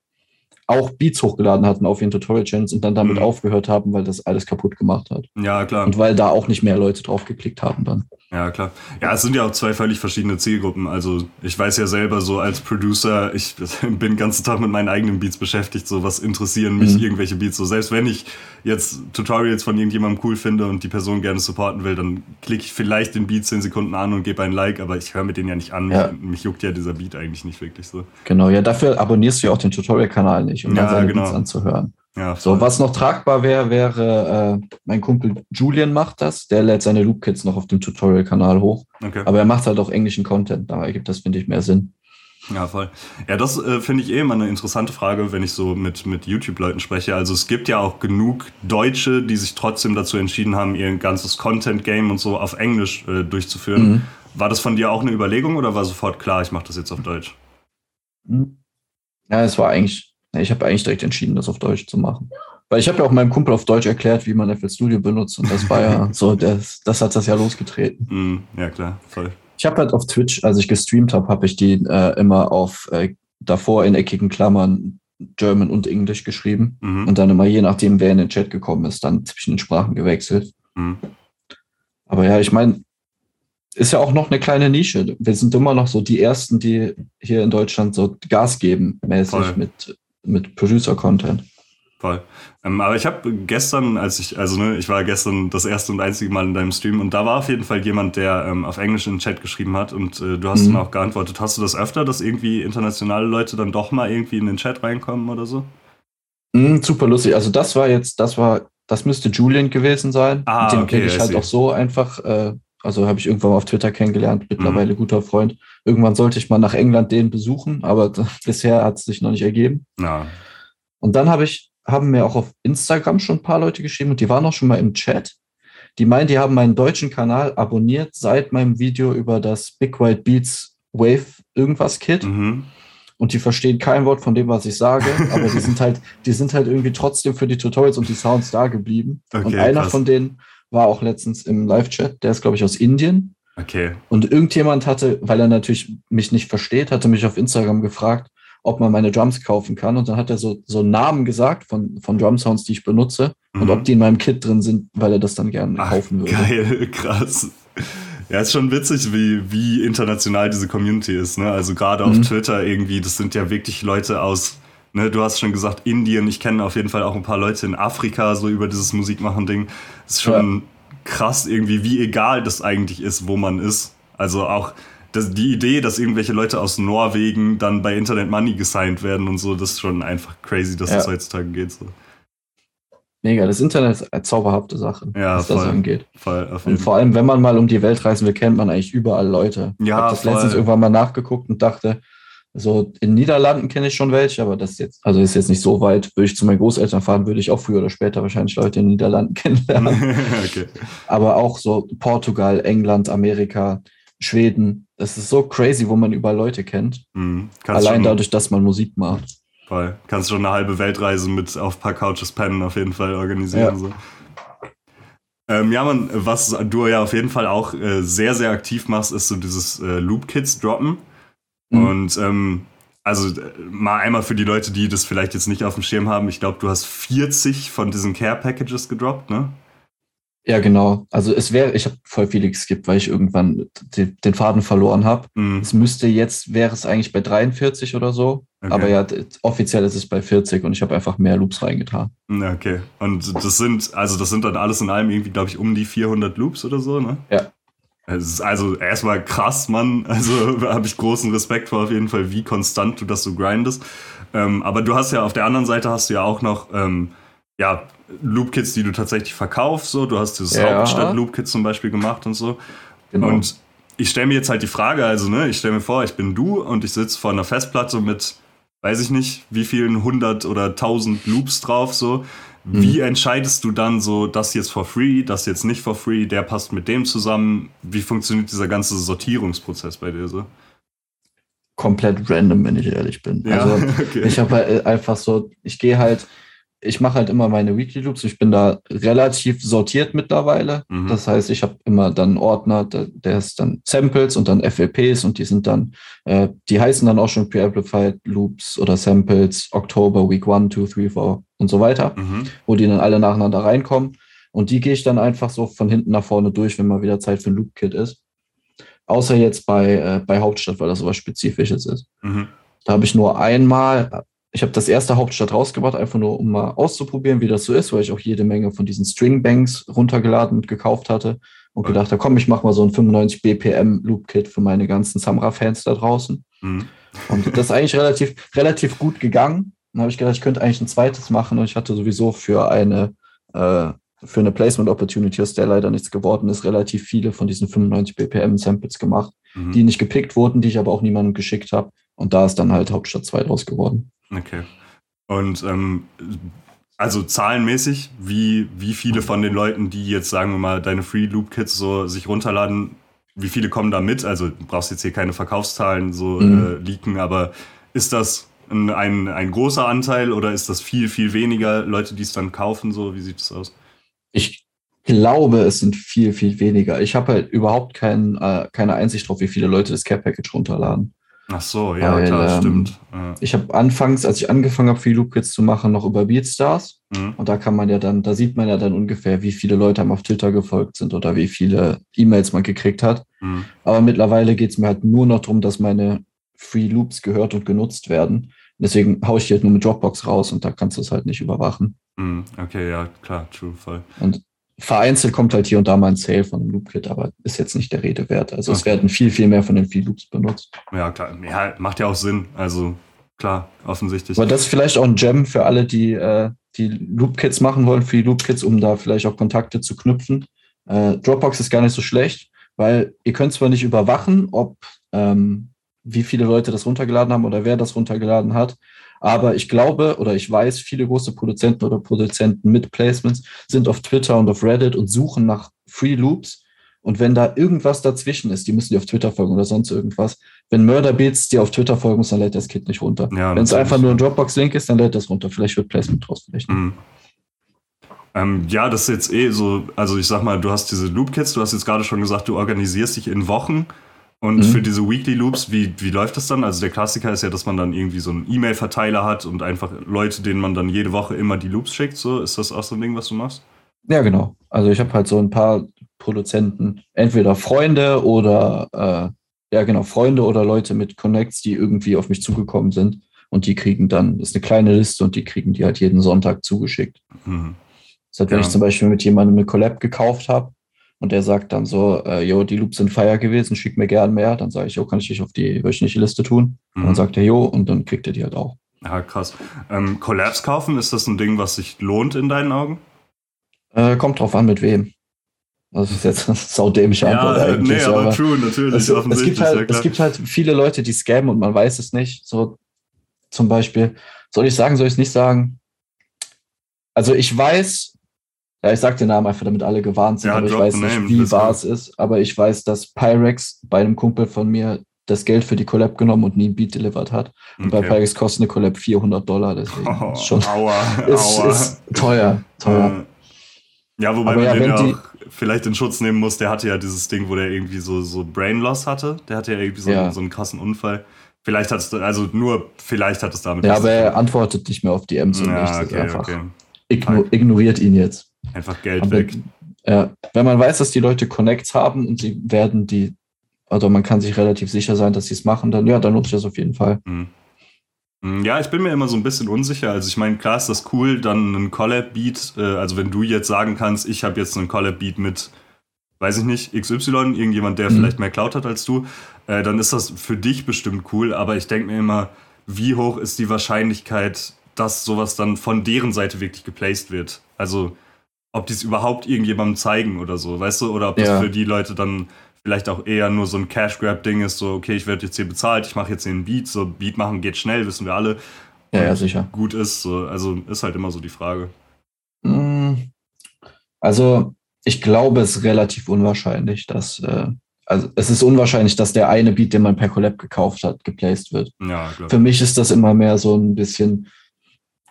auch Beats hochgeladen hatten auf ihren Tutorial-Channels und dann damit Mhm. aufgehört haben, weil das alles kaputt gemacht hat. Ja, klar. Und weil da auch nicht mehr Leute drauf geklickt haben dann. Ja, klar. Ja, es sind ja auch zwei völlig verschiedene Zielgruppen. Also ich weiß ja selber so als Producer, ich <laughs> bin den ganzen Tag mit meinen eigenen Beats beschäftigt, so was interessieren mich Mhm. irgendwelche Beats. So selbst wenn ich jetzt Tutorials von irgendjemandem cool finde und die Person gerne supporten will, dann klicke ich vielleicht den Beat 10 Sekunden an und gebe ein Like, aber ich höre mir den ja nicht an. Ja. Mich, mich juckt ja dieser Beat eigentlich nicht wirklich so. Genau, ja, dafür abonnierst du ja auch den Tutorial-Kanal nicht, um Ja, dann seine genau. Beats anzuhören. Ja, So, was noch tragbar wäre, wäre, äh, mein Kumpel Julian macht das, der lädt seine Loop-Kits noch auf dem Tutorial-Kanal hoch. Okay. Aber er macht halt auch englischen Content, da ergibt das, finde ich, mehr Sinn. Ja, voll. Ja, das äh, finde ich eh immer eine interessante Frage, wenn ich so mit, mit YouTube-Leuten spreche. Also es gibt ja auch genug Deutsche, die sich trotzdem dazu entschieden haben, ihr ganzes Content-Game und so auf Englisch äh, durchzuführen. Mhm. War das von dir auch eine Überlegung oder war sofort klar, ich mache das jetzt auf Deutsch? Mhm. Ja, es war eigentlich, ja, ich habe eigentlich direkt entschieden, das auf Deutsch zu machen. Weil ich habe ja auch meinem Kumpel auf Deutsch erklärt, wie man FL Studio benutzt und das war ja <laughs> so, das, das hat das ja losgetreten. Mm, ja, klar, voll. Ich habe halt auf Twitch, als ich gestreamt habe, habe ich die äh, immer auf äh, davor in eckigen Klammern German und Englisch geschrieben Mhm. und dann immer je nachdem, wer in den Chat gekommen ist, dann zwischen den Sprachen gewechselt. Mhm. Aber ja, ich meine, ist ja auch noch eine kleine Nische. Wir sind immer noch so die Ersten, die hier in Deutschland so Gas geben, mäßig Voll. mit, mit Producer-Content. Voll. Ähm, aber ich habe gestern, als ich, also ne, ich war gestern das erste und einzige Mal in deinem Stream und da war auf jeden Fall jemand, der ähm, auf Englisch in den Chat geschrieben hat und äh, du hast Mhm. dann auch geantwortet. Hast du das öfter, dass irgendwie internationale Leute dann doch mal irgendwie in den Chat reinkommen oder so? Mhm, super lustig. Also das war jetzt, das war, das müsste Julian gewesen sein. Ah, dem okay, kenne ich halt auch so einfach. Äh, also habe ich irgendwann mal auf Twitter kennengelernt, mittlerweile Mhm. guter Freund. Irgendwann sollte ich mal nach England den besuchen, aber <laughs> bisher hat es sich noch nicht ergeben. Ja. Und dann habe ich, haben mir auch auf Instagram schon ein paar Leute geschrieben und die waren auch schon mal im Chat. Die meinen, die haben meinen deutschen Kanal abonniert seit meinem Video über das Big White Beats Wave irgendwas Kit Mhm. und die verstehen kein Wort von dem, was ich sage, <laughs> aber die sind halt, die sind halt irgendwie trotzdem für die Tutorials und die Sounds da geblieben. und Okay, einer krass. von denen war auch letztens im Live-Chat, der ist, glaube ich, aus Indien. Okay. Und irgendjemand hatte, weil er natürlich mich nicht versteht, hatte mich auf Instagram gefragt, ob man meine Drums kaufen kann. Und dann hat er so, so Namen gesagt von, von Drum-Sounds, die ich benutze und Mhm. ob die in meinem Kit drin sind, weil er das dann gerne Ach, kaufen würde. Geil, <laughs> krass. Ja, ist schon witzig, wie, wie international diese Community ist. Ne? Also gerade auf Mhm. Twitter irgendwie, das sind ja wirklich Leute aus Ne, du hast schon gesagt, Indien, ich kenne auf jeden Fall auch ein paar Leute in Afrika, so über dieses Musikmachen-Ding. Ist schon ja. krass irgendwie, wie egal das eigentlich ist, wo man ist. Also auch das, die Idee, dass irgendwelche Leute aus Norwegen dann bei Internet Money gesigned werden und so, das ist schon einfach crazy, dass ja. das heutzutage geht. So. Mega, das Internet ist eine zauberhafte Sache, ja, was voll, das angeht. Voll, und vor allem, wenn man mal um die Welt reisen will, kennt man eigentlich überall Leute. Ja, ich habe das voll. letztens irgendwann mal nachgeguckt und dachte, so in Niederlanden kenne ich schon welche, aber das jetzt, also ist jetzt nicht so weit. Würde ich zu meinen Großeltern fahren, würde ich auch früher oder später wahrscheinlich Leute in den Niederlanden <laughs> kennenlernen. <laughs> okay. Aber auch so Portugal, England, Amerika, Schweden. Das ist so crazy, wo man überall Leute kennt. Mhm. Allein dadurch, dass man Musik macht. Voll. Kannst schon eine halbe Weltreise mit auf ein paar Couches pennen auf jeden Fall organisieren. Ja. So. Ähm, ja, man, was du ja auf jeden Fall auch äh, sehr, sehr aktiv machst, ist so dieses äh, Loop-Kits droppen. Mhm. Und ähm, also mal einmal für die Leute, die das vielleicht jetzt nicht auf dem Schirm haben, ich glaube, du hast 40 von diesen Care-Packages gedroppt, ne? Ja, genau. Also es wäre, ich habe voll viele geskippt, weil ich irgendwann den, den Faden verloren habe. Mhm. Es müsste jetzt, wäre es eigentlich bei 43 oder so. Okay. Aber ja, offiziell ist es bei 40 und ich habe einfach mehr Loops reingetan. Okay. Und das sind, also das sind dann alles in allem irgendwie, glaube ich, um die 400 Loops oder so, ne? Ja. Also erstmal krass, Mann. Also <laughs> habe ich großen Respekt vor auf jeden Fall, wie konstant du das so grindest. Ähm, aber du hast ja auf der anderen Seite hast du ja auch noch ähm, ja, Loop-Kits, die du tatsächlich verkaufst. So. Du hast dieses ja. Hauptstadt-Loop-Kit zum Beispiel gemacht und so. Genau. Und ich stelle mir jetzt halt die Frage, also ne, ich stelle mir vor, ich bin du und ich sitze vor einer Festplatte mit, weiß ich nicht, wie vielen hundert oder tausend Loops drauf, so. Mhm. Wie entscheidest du dann so, das jetzt for free, das jetzt nicht for free, der passt mit dem zusammen? Wie funktioniert dieser ganze Sortierungsprozess bei dir so? Komplett random, wenn ich ehrlich bin. Ja, also <laughs> okay. ich habe halt einfach so, ich gehe halt, ich mache halt immer meine Weekly Loops. Ich bin da relativ sortiert mittlerweile. Mhm. Das heißt, ich habe immer dann einen Ordner, der, der, ist dann Samples und dann FLPs und die sind dann, äh, die heißen dann auch schon Pre-Amplified Loops oder Samples, Oktober, Week 1, 2, 3, 4 und so weiter, mhm. wo die dann alle nacheinander reinkommen. Und die gehe ich dann einfach so von hinten nach vorne durch, wenn mal wieder Zeit für ein Loop-Kit ist. Außer jetzt bei, äh, bei Hauptstadt, weil das sowas Spezifisches ist. Mhm. Da habe ich nur einmal ich habe das erste Hauptstadt rausgebracht, einfach nur, um mal auszuprobieren, wie das so ist, weil ich auch jede Menge von diesen Stringbanks runtergeladen und gekauft hatte und gedacht habe, komm, ich mache mal so ein 95 BPM Loop-Kit für meine ganzen Samra-Fans da draußen. Mhm. Und das ist eigentlich relativ, relativ gut gegangen. Dann habe ich gedacht, ich könnte eigentlich ein zweites machen und ich hatte sowieso für eine, äh, für eine Placement Opportunity, aus der leider nichts geworden ist, relativ viele von diesen 95 BPM Samples gemacht, mhm. die nicht gepickt wurden, die ich aber auch niemandem geschickt habe. Und da ist dann halt Hauptstadt 2 draus geworden. Okay. Und ähm, also zahlenmäßig, wie, wie viele von den Leuten, die jetzt, sagen wir mal, deine Free Loop Kits so sich runterladen, wie viele kommen da mit? Also du brauchst jetzt hier keine Verkaufszahlen so mhm. äh, leaken, aber ist das ein, ein, ein, großer Anteil oder ist das viel, viel weniger Leute, die es dann kaufen? So, wie sieht es aus? Ich glaube, es sind viel, viel weniger. Ich habe halt überhaupt kein, äh, keine Einsicht drauf, wie viele Leute das Care Package runterladen. Ach so, ja, Weil, klar, ähm, stimmt. Ja. Ich habe anfangs, als ich angefangen habe, viel Loopkits zu machen, noch über Beatstars. Mhm. Und da kann man ja dann, da sieht man ja dann ungefähr, wie viele Leute einem auf Twitter gefolgt sind oder wie viele E-Mails man gekriegt hat. Mhm. Aber mittlerweile geht es mir halt nur noch darum, dass meine Free Loops gehört und genutzt werden. Deswegen haue ich die halt nur mit Dropbox raus und da kannst du es halt nicht überwachen. Mhm. Okay, ja, klar, true, voll. Und vereinzelt kommt halt hier und da mal ein Sale von einem Loop-Kit, aber ist jetzt nicht der Rede wert. Also okay. es werden viel, viel mehr von den Free Loops benutzt. Ja, klar. Ja, macht ja auch Sinn. Also klar, offensichtlich. Aber das ist vielleicht auch ein Gem für alle, die äh, die Loop-Kits machen wollen, für die Loop-Kits, um da vielleicht auch Kontakte zu knüpfen. Äh, Dropbox ist gar nicht so schlecht, weil ihr könnt zwar nicht überwachen, ob ähm, wie viele Leute das runtergeladen haben oder wer das runtergeladen hat, aber ich glaube oder ich weiß, viele große Produzenten oder Produzenten mit Placements sind auf Twitter und auf Reddit und suchen nach Free Loops. Und wenn da irgendwas dazwischen ist, die müssen die auf Twitter folgen oder sonst irgendwas. Wenn Murder Beats dir auf Twitter folgen muss, dann lädt das Kit nicht runter. Ja, wenn es einfach nur ein Dropbox-Link ist, dann lädt das runter. Vielleicht wird Placement draus, vielleicht mhm. Ähm, ja, das ist jetzt eh so, also ich sag mal, du hast diese Loop-Kits, du hast jetzt gerade schon gesagt, du organisierst dich in Wochen. Und mhm. für diese Weekly Loops, wie, wie läuft das dann? Also der Klassiker ist ja, dass man dann irgendwie so einen E-Mail-Verteiler hat und einfach Leute, denen man dann jede Woche immer die Loops schickt. So, ist das auch so ein Ding, was du machst? Ja, genau. Also ich habe halt so ein paar Produzenten, entweder Freunde oder äh, ja genau, Freunde oder Leute mit Connects, die irgendwie auf mich zugekommen sind und die kriegen dann, das ist eine kleine Liste und die kriegen die halt jeden Sonntag zugeschickt. Mhm. Das heißt, wenn ja. ich zum Beispiel mit jemandem eine Collab gekauft habe und der sagt dann so, äh, jo, die Loops sind feier gewesen, schick mir gern mehr, dann sage ich, jo, kann ich dich auf die wöchentliche Liste tun? Mhm. Und dann sagt er, jo, und dann kriegt er die halt auch. Ja, krass. Ähm, Collabs kaufen, ist das ein Ding, was sich lohnt in deinen Augen? Äh, kommt drauf an, mit wem. Das ist jetzt <laughs> eine saudämische Antwort ja, eigentlich. Nee, aber, aber true, natürlich. Es, es, gibt halt, es gibt halt viele Leute, die scammen und man weiß es nicht. So zum Beispiel, soll ich sagen, soll ich es nicht sagen? Also ich weiß, ja, ich sag den Namen einfach, damit alle gewarnt sind, ja, aber ich weiß nicht, wie wahr es ist. Aber ich weiß, dass Pyrex bei einem Kumpel von mir das Geld für die Collab genommen und nie ein Beat delivered hat. Und okay. bei Pyrex kostet eine Collab 400 Dollar, deswegen oh, ist schon aua, <laughs> ist, aua. ist teuer, teuer. Ja, wobei aber man ja, den ja auch vielleicht in Schutz nehmen muss, der hatte ja dieses Ding, wo der irgendwie so, so Brain Loss hatte. Der hatte ja irgendwie so, ja. so einen krassen Unfall. Vielleicht hat es, also nur vielleicht hat es damit. Ja, aber er antwortet nicht mehr auf DMs und ja, nichts. Okay, einfach okay. Igno ignoriert ihn jetzt. Einfach Geld aber, weg. Ja, wenn man weiß, dass die Leute Connects haben und sie werden die, also man kann sich relativ sicher sein, dass sie es machen, dann ja, dann nutze ich das auf jeden Fall. Mhm. Ja, ich bin mir immer so ein bisschen unsicher. Also ich meine, klar ist das cool, dann einen Collab-Beat, äh, also wenn du jetzt sagen kannst, ich habe jetzt einen Collab-Beat mit, weiß ich nicht, XY, irgendjemand, der mhm. vielleicht mehr Cloud hat als du, äh, dann ist das für dich bestimmt cool. Aber ich denke mir immer, wie hoch ist die Wahrscheinlichkeit, dass sowas dann von deren Seite wirklich geplaced wird? Also ob die es überhaupt irgendjemandem zeigen oder so, weißt du? Oder ob das ja. für die Leute dann vielleicht auch eher nur so ein Cash-Grab-Ding ist, so, okay, ich werde jetzt hier bezahlt, ich mache jetzt hier einen Beat, so Beat machen geht schnell, wissen wir alle. Ja, ja, sicher. Gut ist, so, also ist halt immer so die Frage. Hm. Also, ich glaube, es ist relativ unwahrscheinlich, dass, äh, also es ist unwahrscheinlich, dass der eine Beat, den man per Collab gekauft hat, geplaced wird. Ja, klar. Für mich ist das immer mehr so ein bisschen,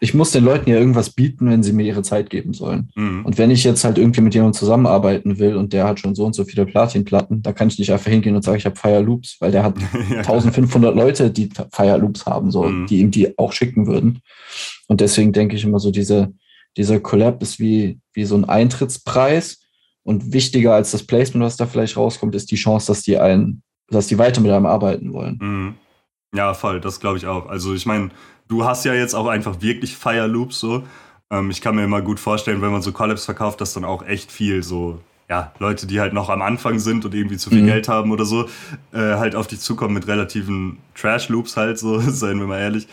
ich muss den Leuten ja irgendwas bieten, wenn sie mir ihre Zeit geben sollen. Mhm. Und wenn ich jetzt halt irgendwie mit jemandem zusammenarbeiten will und der hat schon so und so viele Platinplatten, da kann ich nicht einfach hingehen und sagen, ich habe Fire Loops, weil der hat <laughs> ja, 1500 Leute, die Fire Loops haben, so, mhm. die ihm die auch schicken würden. Und deswegen denke ich immer so, diese, diese Collab ist wie, wie so ein Eintrittspreis. Und wichtiger als das Placement, was da vielleicht rauskommt, ist die Chance, dass die einen, dass die weiter mit einem arbeiten wollen. Mhm. Ja, voll, das glaube ich auch. Also ich meine, du hast ja jetzt auch einfach wirklich Fire Loops so. Ähm, ich kann mir immer gut vorstellen, wenn man so Collabs verkauft, dass dann auch echt viel so, ja, Leute, die halt noch am Anfang sind und irgendwie zu viel mhm. Geld haben oder so, äh, halt auf dich zukommen mit relativen Trash-Loops halt, so, <laughs> seien wir mal ehrlich.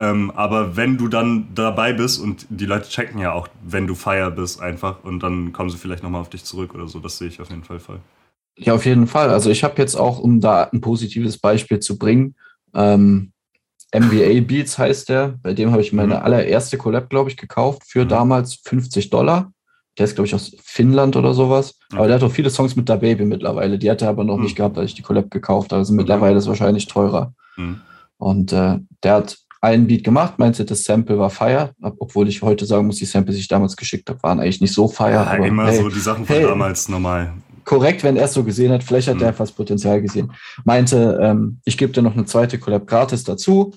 Ähm, aber wenn du dann dabei bist und die Leute checken ja auch, wenn du Fire bist einfach und dann kommen sie vielleicht nochmal auf dich zurück oder so, das sehe ich auf jeden Fall voll. Ja, auf jeden Fall. Also ich habe jetzt auch, um da ein positives Beispiel zu bringen, ähm, MBA Beats heißt der. Bei dem habe ich meine mhm. allererste Collab, glaube ich, gekauft für mhm. damals 50 Dollar. Der ist, glaube ich, aus Finnland oder sowas. Aber der hat auch viele Songs mit Da Baby mittlerweile. Die hat er aber noch mhm. nicht gehabt, als ich die Collab gekauft habe. Also mittlerweile ist es wahrscheinlich teurer. Mhm. Und äh, der hat einen Beat gemacht, meinte, das Sample war fire, obwohl ich heute sagen muss, die Samples, die ich damals geschickt habe, waren eigentlich nicht so fire. Ja, aber, immer hey, so die Sachen von hey, damals normal korrekt, wenn er es so gesehen hat. Vielleicht hat mhm. er einfach das Potenzial gesehen. Meinte, ähm, ich gebe dir noch eine zweite Collab gratis dazu.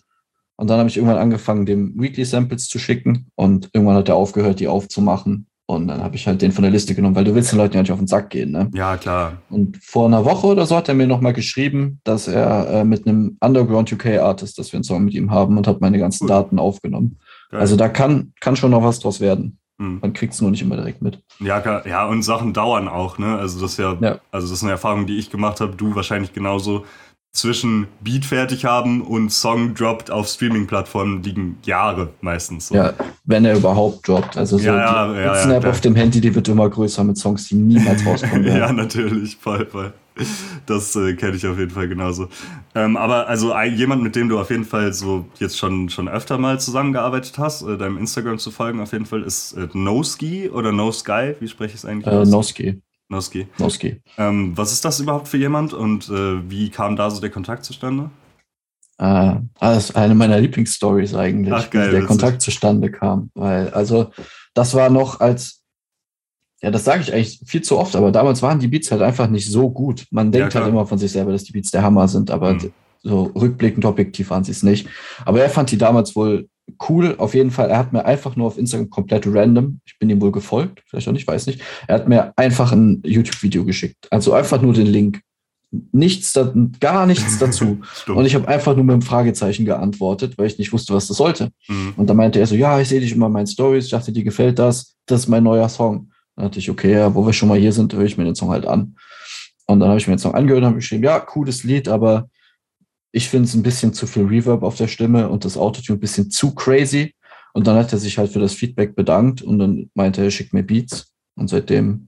Und dann habe ich irgendwann angefangen, dem Weekly Samples zu schicken. Und irgendwann hat er aufgehört, die aufzumachen. Und dann habe ich halt den von der Liste genommen, weil du willst den Leuten ja nicht auf den Sack gehen. Ne? Ja, klar. Und vor einer Woche oder so hat er mir nochmal geschrieben, dass er äh, mit einem Underground UK Artist, dass wir einen Song mit ihm haben und hat meine ganzen cool. Daten aufgenommen. Geil. Also da kann, kann schon noch was draus werden. Hm. Man kriegt es nur nicht immer direkt mit. Ja, ja, und Sachen dauern auch, ne? Also das ist ja, ja. also das ist eine Erfahrung, die ich gemacht habe, du wahrscheinlich genauso. Zwischen Beat fertig haben und Song droppt auf Streaming-Plattformen liegen Jahre meistens. So. Ja, wenn er überhaupt droppt. Also so ja, die ja, Snap auf dem Handy, die wird immer größer mit Songs, die niemals rauskommen <laughs> werden. ja, natürlich, voll, voll. Das äh, kenne ich auf jeden Fall genauso. Ähm, aber also ein, jemand, mit dem du auf jeden Fall so jetzt schon, schon öfter mal zusammengearbeitet hast, äh, deinem Instagram zu folgen auf jeden Fall, ist äh, Noski oder No Sky? Wie spreche ich es eigentlich äh, aus? Noski. Noski. Noski. Ähm, was ist das überhaupt für jemand und äh, wie kam da so der Kontakt zustande? Äh, das ist eine meiner Lieblingsstories eigentlich, Ach, geil, wie der Kontakt zustande kam. Weil, also, das war noch als ja, das sage ich eigentlich viel zu oft, aber damals waren die Beats halt einfach nicht so gut. Man denkt ja, halt immer von sich selber, dass die Beats der Hammer sind, aber mhm. so rückblickend objektiv waren sie es nicht. Aber er fand die damals wohl cool. Auf jeden Fall, er hat mir einfach nur auf Instagram komplett random, ich bin ihm wohl gefolgt, vielleicht auch nicht, weiß nicht, er hat mir einfach ein YouTube-Video geschickt. Also einfach nur den Link. nichts, da, gar nichts <laughs> dazu. und ich habe einfach nur mit einem Fragezeichen geantwortet, weil ich nicht wusste, was das sollte. Mhm. Und da meinte er so, ja, ich sehe dich immer in meinen Stories, ich dachte, dir gefällt das, das ist mein neuer Song. Da dachte ich, okay, ja, wo wir schon mal hier sind, höre ich mir den Song halt an. Und dann habe ich mir den Song angehört und habe geschrieben, ja, cooles Lied, aber ich finde es ein bisschen zu viel Reverb auf der Stimme und das Autotune ein bisschen zu crazy. Und dann hat er sich halt für das Feedback bedankt und dann meinte er, schickt mir Beats. Und seitdem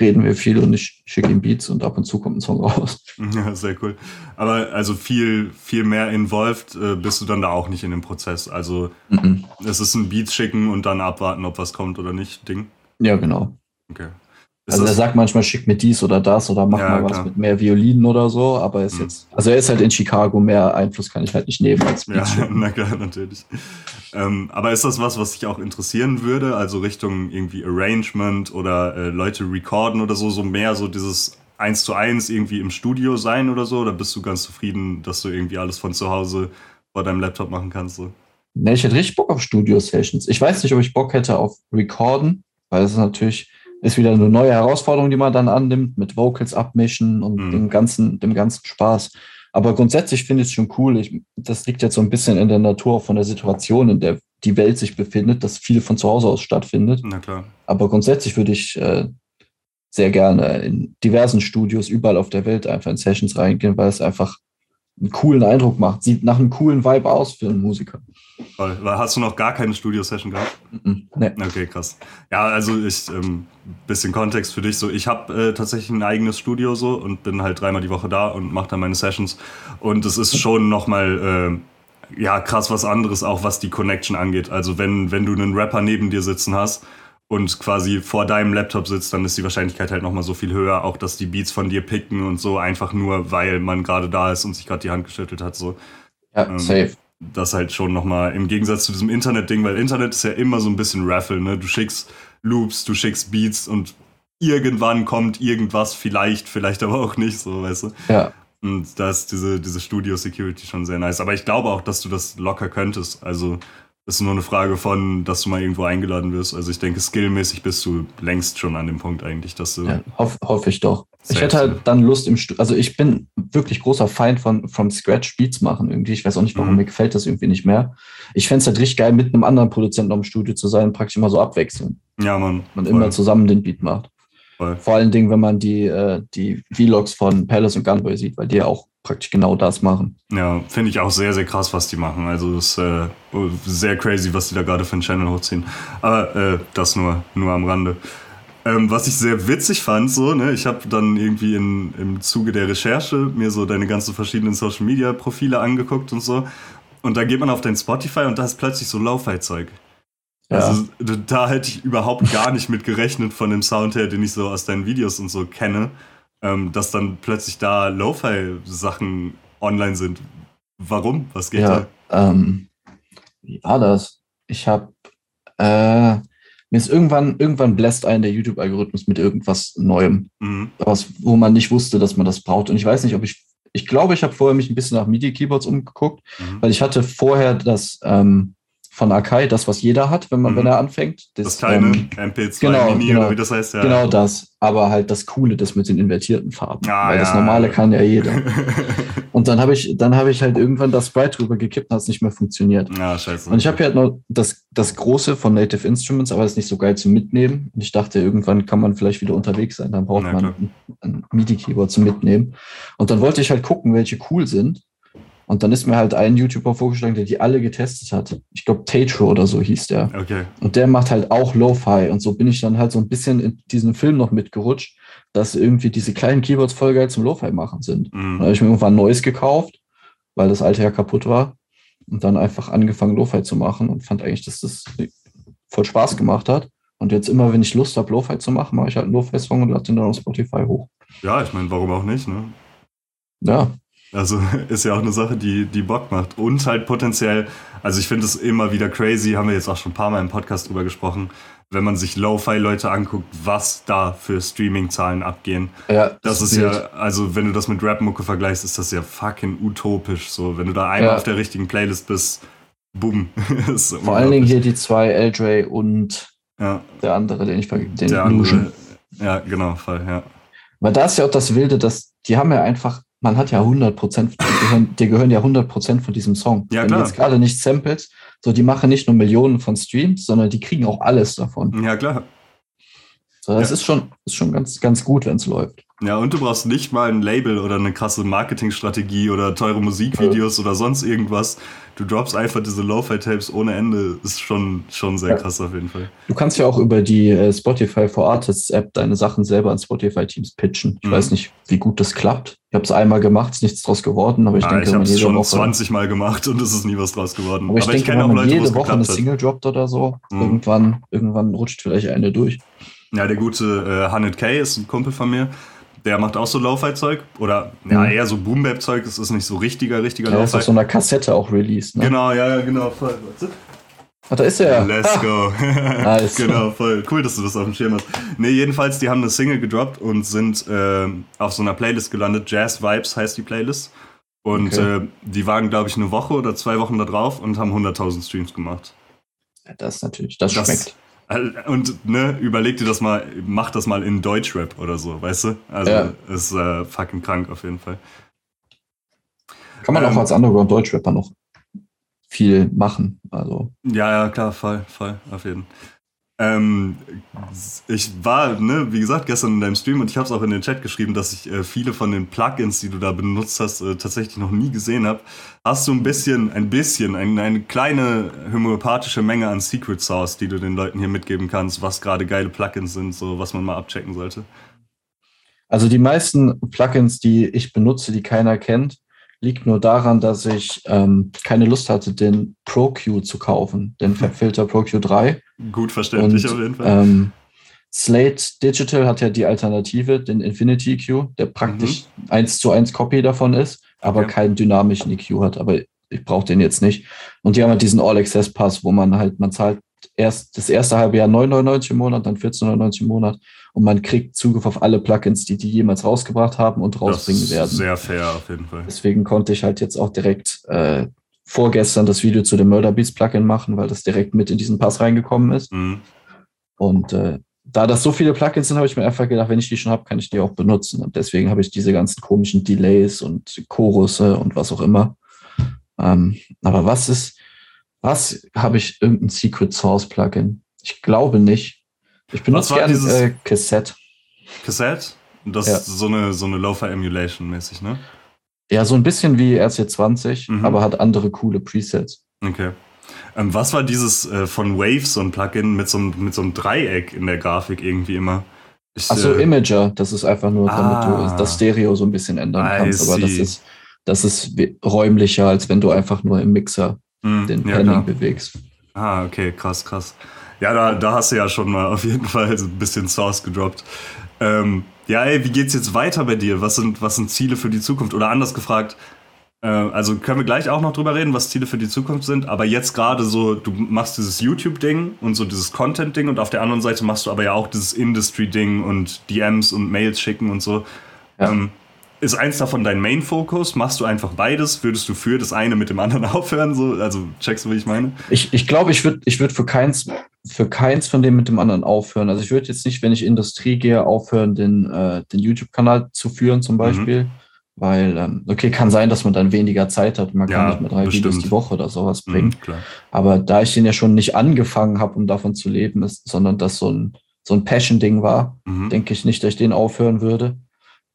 reden wir viel und ich schicke ihm Beats und ab und zu kommt ein Song raus. <laughs> Ja, sehr cool. Aber also viel, viel mehr involved äh, bist du dann da auch nicht in dem Prozess. Also mhm. es ist ein Beat schicken und dann abwarten, ob was kommt oder nicht, Ding. Ja, genau. Okay. Ist also er sagt manchmal, schick mir dies oder das oder mach ja, mal was klar. mit mehr Violinen oder so, aber er ist mhm. jetzt, also er ist halt in Chicago, mehr Einfluss kann ich halt nicht nehmen als Beats Ja, <laughs> na klar, natürlich. Ähm, aber ist das was, was dich auch interessieren würde? Also Richtung irgendwie Arrangement oder äh, Leute recorden oder so, so mehr so dieses eins zu eins irgendwie im Studio sein oder so? Oder bist du ganz zufrieden, dass du irgendwie alles von zu Hause vor deinem Laptop machen kannst? So? Ne, ich hätte richtig Bock auf Studio-Sessions. Ich weiß nicht, ob ich Bock hätte auf Recorden, weil es ist natürlich ist wieder eine neue Herausforderung, die man dann annimmt, mit Vocals abmischen und mhm. dem, ganzen, dem ganzen Spaß. Aber grundsätzlich finde ich es schon cool. Ich, das liegt jetzt so ein bisschen in der Natur von der Situation, in der die Welt sich befindet, dass viel von zu Hause aus stattfindet. Na klar. Aber grundsätzlich würde ich äh, sehr gerne in diversen Studios überall auf der Welt einfach in Sessions reingehen, weil es einfach einen coolen Eindruck macht. Sieht nach einem coolen Vibe aus für einen Musiker. Hast du noch gar keine Studio-Session gehabt? Nee. Okay, krass. Ja, also ich, ähm, bisschen Kontext für dich so. Ich habe äh, tatsächlich ein eigenes Studio so und bin halt dreimal die Woche da und mache dann meine Sessions. Und es ist schon nochmal, äh, ja, krass was anderes, auch was die Connection angeht. Also wenn, wenn du einen Rapper neben dir sitzen hast, und quasi vor deinem Laptop sitzt, dann ist die Wahrscheinlichkeit halt nochmal so viel höher, auch dass die Beats von dir picken und so, einfach nur, weil man gerade da ist und sich gerade die Hand geschüttelt hat. So. Ja, ähm, safe. Das halt schon nochmal im Gegensatz zu diesem Internet-Ding, weil Internet ist ja immer so ein bisschen Raffle, ne? Du schickst Loops, du schickst Beats und irgendwann kommt irgendwas, vielleicht, vielleicht aber auch nicht, so, weißt du? Ja. Und da ist diese, diese Studio-Security schon sehr nice. Aber ich glaube auch, dass du das locker könntest. Also, ist nur eine Frage von, dass du mal irgendwo eingeladen wirst. Also ich denke, skillmäßig bist du längst schon an dem Punkt eigentlich, dass du. Ja, hoffe hoff ich doch. Ich hätte halt dann Lust im Studio. Also ich bin wirklich großer Feind von from Scratch Beats machen irgendwie. Ich weiß auch nicht, warum mhm. mir gefällt das irgendwie nicht mehr. Ich fände es halt richtig geil, mit einem anderen Produzenten im Studio zu sein, praktisch immer so abwechseln. Ja, man. Man immer zusammen den Beat macht. Voll. Vor allen Dingen, wenn man die, äh, die Vlogs von Palace und Gunboy sieht, weil die ja auch praktisch genau das machen. Ja, finde ich auch sehr, sehr krass, was die machen. Also ist äh, sehr crazy, was die da gerade für einen Channel hochziehen. Aber äh, das nur, nur am Rande. Ähm, was ich sehr witzig fand, so, ne, ich habe dann irgendwie in, im Zuge der Recherche mir so deine ganzen verschiedenen Social Media Profile angeguckt und so. Und da geht man auf dein Spotify und da ist plötzlich so Lo-Fi-Zeug. Ja. Also da hätte ich überhaupt gar nicht mit gerechnet von dem Sound her, den ich so aus deinen Videos und so kenne, ähm, dass dann plötzlich da Lo-Fi-Sachen online sind. Warum? Was geht ja, da? Ähm, wie war das? Ich habe äh, mir ist irgendwann irgendwann bläst ein der YouTube-Algorithmus mit irgendwas Neuem, mhm. was, wo man nicht wusste, dass man das braucht. Und ich weiß nicht, ob ich ich glaube, ich habe vorher mich ein bisschen nach MIDI-Keyboards umgeguckt, mhm. weil ich hatte vorher das ähm, von Akai, das, was jeder hat, wenn man, mhm. wenn er anfängt. Das, das kleine ähm, MP2 genau, Mini genau, oder wie das heißt, ja. Genau das, aber halt das Coole, das mit den invertierten Farben. Ah, weil ja. das normale kann ja jeder. <laughs> und dann habe ich, dann habe ich halt irgendwann das Sprite drüber gekippt und hat es nicht mehr funktioniert. Ja, scheiße. Und ich habe hier halt noch das, das große von Native Instruments, aber das ist nicht so geil zum Mitnehmen. Und ich dachte, irgendwann kann man vielleicht wieder unterwegs sein, dann braucht ja, man ein, ein MIDI-Keyboard zum Mitnehmen. Und dann wollte ich halt gucken, welche cool sind. Und dann ist mir halt ein YouTuber vorgeschlagen, der die alle getestet hat. Ich glaube, Tatro oder so hieß der. Okay. Und der macht halt auch Lo-Fi. Und so bin ich dann halt so ein bisschen in diesen Film noch mitgerutscht, dass irgendwie diese kleinen Keyboards voll geil zum Lo-Fi machen sind. Mhm. Dann habe ich mir irgendwann neues gekauft, weil das alte ja kaputt war. Und dann einfach angefangen, Lo-Fi zu machen und fand eigentlich, dass das voll Spaß gemacht hat. Und jetzt immer, wenn ich Lust habe, Lo-Fi zu machen, mache ich halt einen Lo-Fi-Song und lade den dann auf Spotify hoch. Ja, ich meine, warum auch nicht, ne? Ja, also <laughs> ist ja auch eine Sache, die, die Bock macht. Und halt potenziell, also ich finde es immer wieder crazy, haben wir jetzt auch schon ein paar Mal im Podcast drüber gesprochen, wenn man sich Lo-Fi-Leute anguckt, was da für Streaming-Zahlen abgehen. Ja, das, das ist ja, also wenn du das mit Rap-Mucke vergleichst, ist das ja fucking utopisch. So, wenn du da einmal ja. auf der richtigen Playlist bist, boom. <laughs> Vor allen Dingen hier die zwei, Eldre und ja. der andere, den ich den der andere, Ja, genau, voll, ja. Weil da ist ja auch das Wilde, dass die haben ja einfach, man hat ja 100 Prozent, gehören, die gehören ja 100 Prozent von diesem Song. Ja, Wenn klar. du jetzt gerade nicht Samples, so die machen nicht nur Millionen von Streams, sondern die kriegen auch alles davon. Ja, klar. So, das Ja. ist schon, ist schon ganz, ganz gut, wenn es läuft. Ja, und du brauchst nicht mal ein Label oder eine krasse Marketingstrategie oder teure Musikvideos oder sonst irgendwas. Du droppst einfach diese Lo-Fi-Tapes ohne Ende. Ist schon, schon sehr Ja. krass auf jeden Fall. Du kannst ja auch über die äh, Spotify for Artists App deine Sachen selber an Spotify-Teams pitchen. Ich Mhm. weiß nicht, wie gut das klappt. Ich habe es einmal gemacht, ist nichts draus geworden, aber ich ah, denke, ich habe es schon Woche, 20 Mal gemacht und es ist nie was draus geworden. aber ich denke, kenne wenn auch man Leute, jede Woche eine. Single droppt oder so, Mhm. irgendwann, irgendwann rutscht vielleicht eine durch. Ja, der gute äh, 100k ist ein Kumpel von mir. Der macht auch so Lo-Fi-Zeug. Oder ja, Mhm. eher so Boom-Bap-Zeug. Es ist nicht so richtiger, richtiger Ja, ist Lo-Fi. auf so einer Kassette auch released. Ne? Genau, ja, ja, genau. Voll. Warte. Ah, da ist er. Let's Ah, go. <laughs> Nice. genau, voll. Cool, dass du das auf dem Schirm hast. Nee, jedenfalls, die haben eine Single gedroppt und sind ähm, auf so einer Playlist gelandet. Jazz Vibes heißt die Playlist. Und Okay. äh, die waren, glaube ich, eine Woche oder zwei Wochen da drauf und haben 100.000 Streams gemacht. Das ist natürlich, das, Das- schmeckt. Und ne, überleg dir das mal, mach das mal in Deutschrap oder so, weißt du? Also Ja. ist äh, fucking krank auf jeden Fall. Kann man ähm, auch als Underground-Deutschrapper noch viel machen. Also, Ja, ja, klar, voll, voll, auf jeden Fall. Ähm, ich war, ne, wie gesagt, gestern in deinem Stream und ich habe es auch in den Chat geschrieben, dass ich äh, viele von den Plugins, die du da benutzt hast, äh, tatsächlich noch nie gesehen habe. Hast du ein bisschen, ein bisschen, ein, eine kleine homöopathische Menge an Secret Sauce, die du den Leuten hier mitgeben kannst, was gerade geile Plugins sind, so was man mal abchecken sollte? also die meisten Plugins, die ich benutze, die keiner kennt, liegt nur daran, dass ich ähm, keine Lust hatte, den ProQ zu kaufen, den Fabfilter ProQ 3. Gut verständlich Und, auf jeden Fall. Ähm, Slate Digital hat ja die Alternative, den Infinity EQ, der praktisch eins zu eins Copy davon ist, aber Mhm. Okay. keinen dynamischen EQ hat. Aber ich brauche den jetzt nicht. Und die haben halt diesen All-Access-Pass, wo man halt, man zahlt erst das erste halbe Jahr 9,99 im Monat, dann 14,99 im Monat und man kriegt Zugriff auf alle Plugins, die die jemals rausgebracht haben und das rausbringen ist werden. sehr fair auf jeden Fall. Deswegen konnte ich halt jetzt auch direkt äh, vorgestern das Video zu dem Murder Beats Plugin machen, weil das direkt mit in diesen Pass reingekommen ist. Mhm. Und äh, da das so viele Plugins sind, habe ich mir einfach gedacht, wenn ich die schon habe, kann ich die auch benutzen. Und deswegen habe ich diese ganzen komischen Delays und Chorusse und was auch immer. Ähm, aber was ist, was habe ich irgendein Secret Source Plugin? Ich glaube nicht. Ich benutze gerne dieses- äh, Cassette. Cassette? Das Ja. ist so eine, so eine Lo-Fi-Emulation mäßig, ne? Ja, so ein bisschen wie RC20, Mhm. aber hat andere coole Presets. Okay. Ähm, was war dieses äh, von Waves, so ein Plugin mit so, einem- mit so einem Dreieck in der Grafik irgendwie immer? Ich, Achso, äh, Imager, das ist einfach nur, damit Ah. du das Stereo so ein bisschen ändern I kannst. Aber das see. ist, das ist räumlicher, als wenn du einfach nur im Mixer hm, den ja, klar. bewegst. Ah, okay, krass, krass. Ja, da, da hast du ja schon mal <laughs> auf jeden Fall so ein bisschen Source gedroppt. Ähm, ja, ey, wie geht's jetzt weiter bei dir? Was sind, was sind Ziele für die Zukunft? Oder anders gefragt, äh, also können wir gleich auch noch drüber reden, was Ziele für die Zukunft sind, aber jetzt gerade so, du machst dieses YouTube-Ding und so dieses Content-Ding und auf der anderen Seite machst du aber ja auch dieses Industry-Ding und DMs und Mails schicken und so. Ja. Ähm, ist eins davon dein Main-Fokus? Machst du einfach beides? Würdest du für das eine mit dem anderen <laughs> aufhören? So? Also checkst du, wie ich meine? Ich, ich glaube, ich würde ich würd für keins, für keins von dem mit dem anderen aufhören. Also ich würde jetzt nicht, wenn ich Industrie gehe, aufhören, den, äh, den YouTube-Kanal zu führen Mhm. zum Beispiel. Weil, ähm, okay, kann sein, dass man dann weniger Zeit hat. Man kann Ja, nicht mehr drei das Videos die Woche oder sowas bringen. Mhm. Aber da ich den ja schon nicht angefangen habe, um davon zu leben, ist, sondern das so ein, so ein Passion-Ding war, Mhm. denke ich nicht, dass ich den aufhören würde.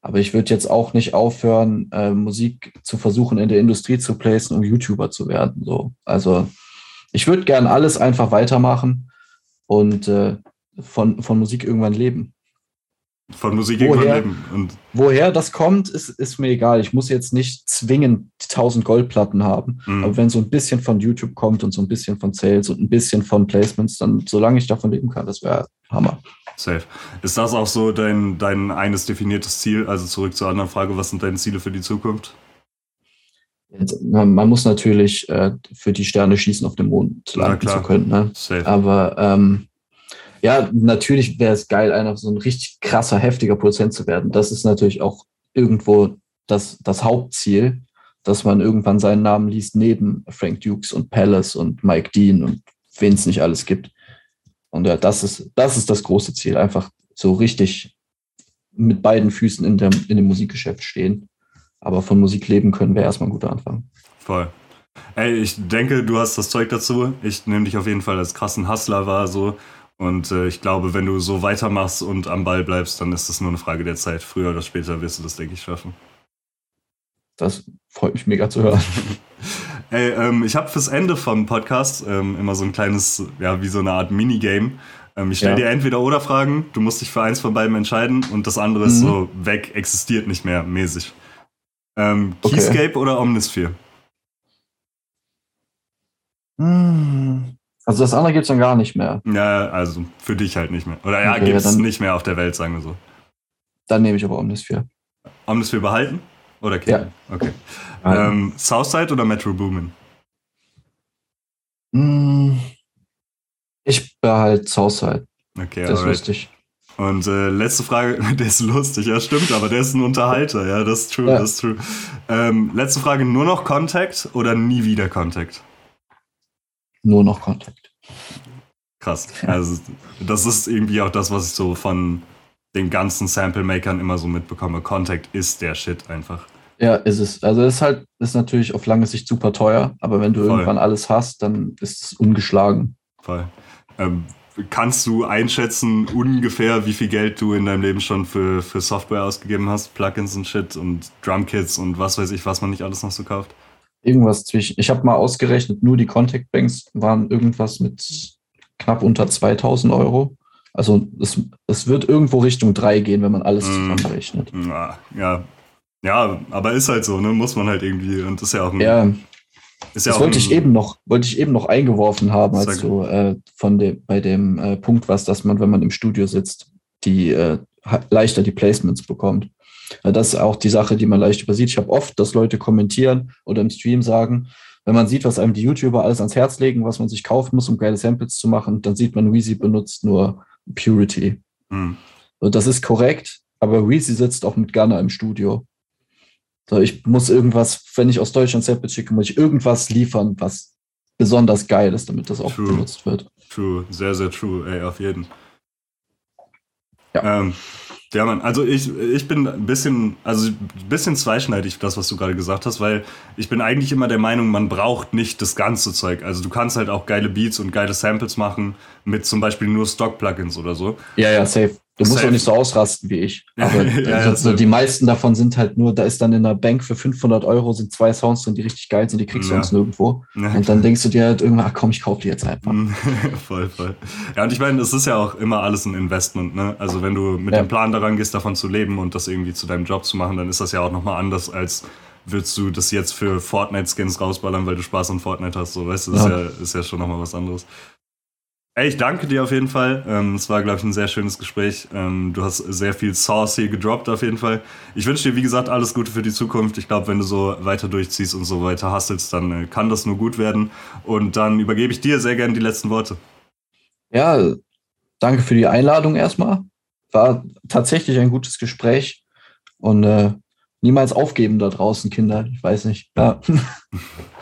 Aber ich würde jetzt auch nicht aufhören, äh, Musik zu versuchen, in der Industrie zu placen, um YouTuber zu werden. So. Also ich würde gern alles einfach weitermachen und äh, von, von Musik irgendwann leben. Von Musik Woher? irgendwann leben. Und Woher das kommt, ist, ist mir egal. Ich muss jetzt nicht zwingend die 1000 Goldplatten haben. mh, Aber wenn so ein bisschen von YouTube kommt und so ein bisschen von Sales und ein bisschen von Placements, dann solange ich davon leben kann, das wäre Hammer. Safe. Ist das auch so dein, dein eines definiertes Ziel? Also zurück zur anderen Frage, was sind deine Ziele für die Zukunft? Man, muss natürlich äh, für die Sterne schießen, auf dem Mond landen zu können. Ne? Safe. Aber ähm, ja, natürlich wäre es geil, einer so ein richtig krasser, heftiger Produzent zu werden. Das ist natürlich auch irgendwo das, das Hauptziel, dass man irgendwann seinen Namen liest neben Frank Dukes und Palace und Mike Dean und wen es nicht alles gibt. Und ja, das ist, das ist das große Ziel, einfach so richtig mit beiden Füßen in, der, in dem Musikgeschäft stehen. Aber von Musik leben können wir erstmal ein guter Anfang. Voll. Ey, ich denke, du hast das Zeug dazu. Ich nehme dich auf jeden Fall als krassen Hustler wahr, so. Und äh, ich glaube, wenn du so weitermachst und am Ball bleibst, dann ist das nur eine Frage der Zeit. Früher oder später wirst du das, denke ich, schaffen. Das freut mich mega zu hören. <laughs> Ey, ähm, ich habe fürs Ende vom Podcast ähm, immer so ein kleines, ja, wie so eine Art Minigame. Ähm, ich stelle ja. dir entweder oder Fragen, du musst dich für eins von beiden entscheiden und das andere mhm. ist so weg, existiert nicht mehr mäßig. Ähm, okay. Keyscape oder Omnisphere? Hm. Also das andere gibt es dann gar nicht mehr. Ja, also für dich halt nicht mehr. Oder ja, okay, gibt es nicht mehr auf der Welt, sagen wir so. Dann nehme ich aber Omnisphere. Omnisphere behalten? Oder kicken? Ja. Okay. Ähm, Southside oder Metro Boomin? Hm. Ich behalte Southside. Okay, das ist lustig. Und äh, letzte Frage, <laughs> der ist lustig, ja stimmt, aber der ist ein Unterhalter, ja, das ist true, ja. das ist true. Ähm, letzte Frage, nur noch Contact oder nie wieder Contact? nur noch Kontakt. Krass. Also, das ist irgendwie auch das, was ich so von den ganzen Sample-Makern immer so mitbekomme. Contact ist der Shit einfach. Ja, ist es. Also, es ist halt, ist natürlich auf lange Sicht super teuer, aber wenn du Voll. irgendwann alles hast, dann ist es ungeschlagen. Voll. Ähm, kannst du einschätzen, ungefähr, wie viel Geld du in deinem Leben schon für, für Software ausgegeben hast? Plugins und Shit und Drumkits und was weiß ich, was man nicht alles noch so kauft? irgendwas zwischen, ich habe mal ausgerechnet, nur die Contact Banks waren irgendwas mit knapp unter 2000 Euro. Also es, es wird irgendwo Richtung 3 gehen, wenn man alles mm. zusammenrechnet. Ja, ja. Ja, aber ist halt so, ne? Muss man halt irgendwie. Und das ist ja auch ein, Ja. Ist ja das wollte ich eben noch, wollte ich eben noch eingeworfen haben, als so äh, von dem, bei dem äh, Punkt was, dass man, wenn man im Studio sitzt, die äh, leichter die Placements bekommt. Das ist auch die Sache, die man leicht übersieht. Ich habe oft, dass Leute kommentieren oder im Stream sagen, wenn man sieht, was einem die YouTuber alles ans Herz legen, was man sich kaufen muss, um geile Samples zu machen, dann sieht man, Weezy benutzt nur Purity. Hm. Und das ist korrekt, aber Weezy sitzt auch mit Gunner im Studio. So, ich muss irgendwas, wenn ich aus Deutschland Samples schicke, muss ich irgendwas liefern, was besonders geil ist, damit das auch true. benutzt wird. True, sehr, sehr true, ey, auf jeden. Ja. Ähm, ja, man, also ich, ich bin ein bisschen, also ein bisschen zweischneidig, das, was du gerade gesagt hast, weil ich bin eigentlich immer der Meinung, man braucht nicht das ganze Zeug. Also du kannst halt auch geile Beats und geile Samples machen mit zum Beispiel nur Stock-Plugins oder so. Ja, ja, safe. Du musst auch nicht so ausrasten wie ich. Aber <laughs> ja, also, die meisten davon sind halt nur, da ist dann in der Bank für 500 Euro sind zwei Sounds drin, die richtig geil sind, die kriegst du sonst nirgendwo. Und dann denkst du dir halt irgendwann, ach komm, ich kaufe die jetzt einfach. <laughs> voll, voll. Ja, und ich meine, das ist ja auch immer alles ein Investment, ne? Also wenn du mit ja. dem Plan daran gehst, davon zu leben und das irgendwie zu deinem Job zu machen, dann ist das ja auch nochmal anders als würdest du das jetzt für Fortnite-Skins rausballern, weil du Spaß an Fortnite hast. So, weißt du, das ja. Ist, ja, ist ja schon nochmal was anderes. Ey, ich danke dir auf jeden Fall. Ähm, es war, glaube ich, ein sehr schönes Gespräch. Ähm, du hast sehr viel Sauce hier gedroppt auf jeden Fall. Ich wünsche dir, wie gesagt, alles Gute für die Zukunft. Ich glaube, wenn du so weiter durchziehst und so weiter hustelst, dann äh, kann das nur gut werden. Und dann übergebe ich dir sehr gerne die letzten Worte. Ja, danke für die Einladung erstmal. War tatsächlich ein gutes Gespräch. Und äh, niemals aufgeben da draußen, Kinder. Ich weiß nicht. Ja. <laughs>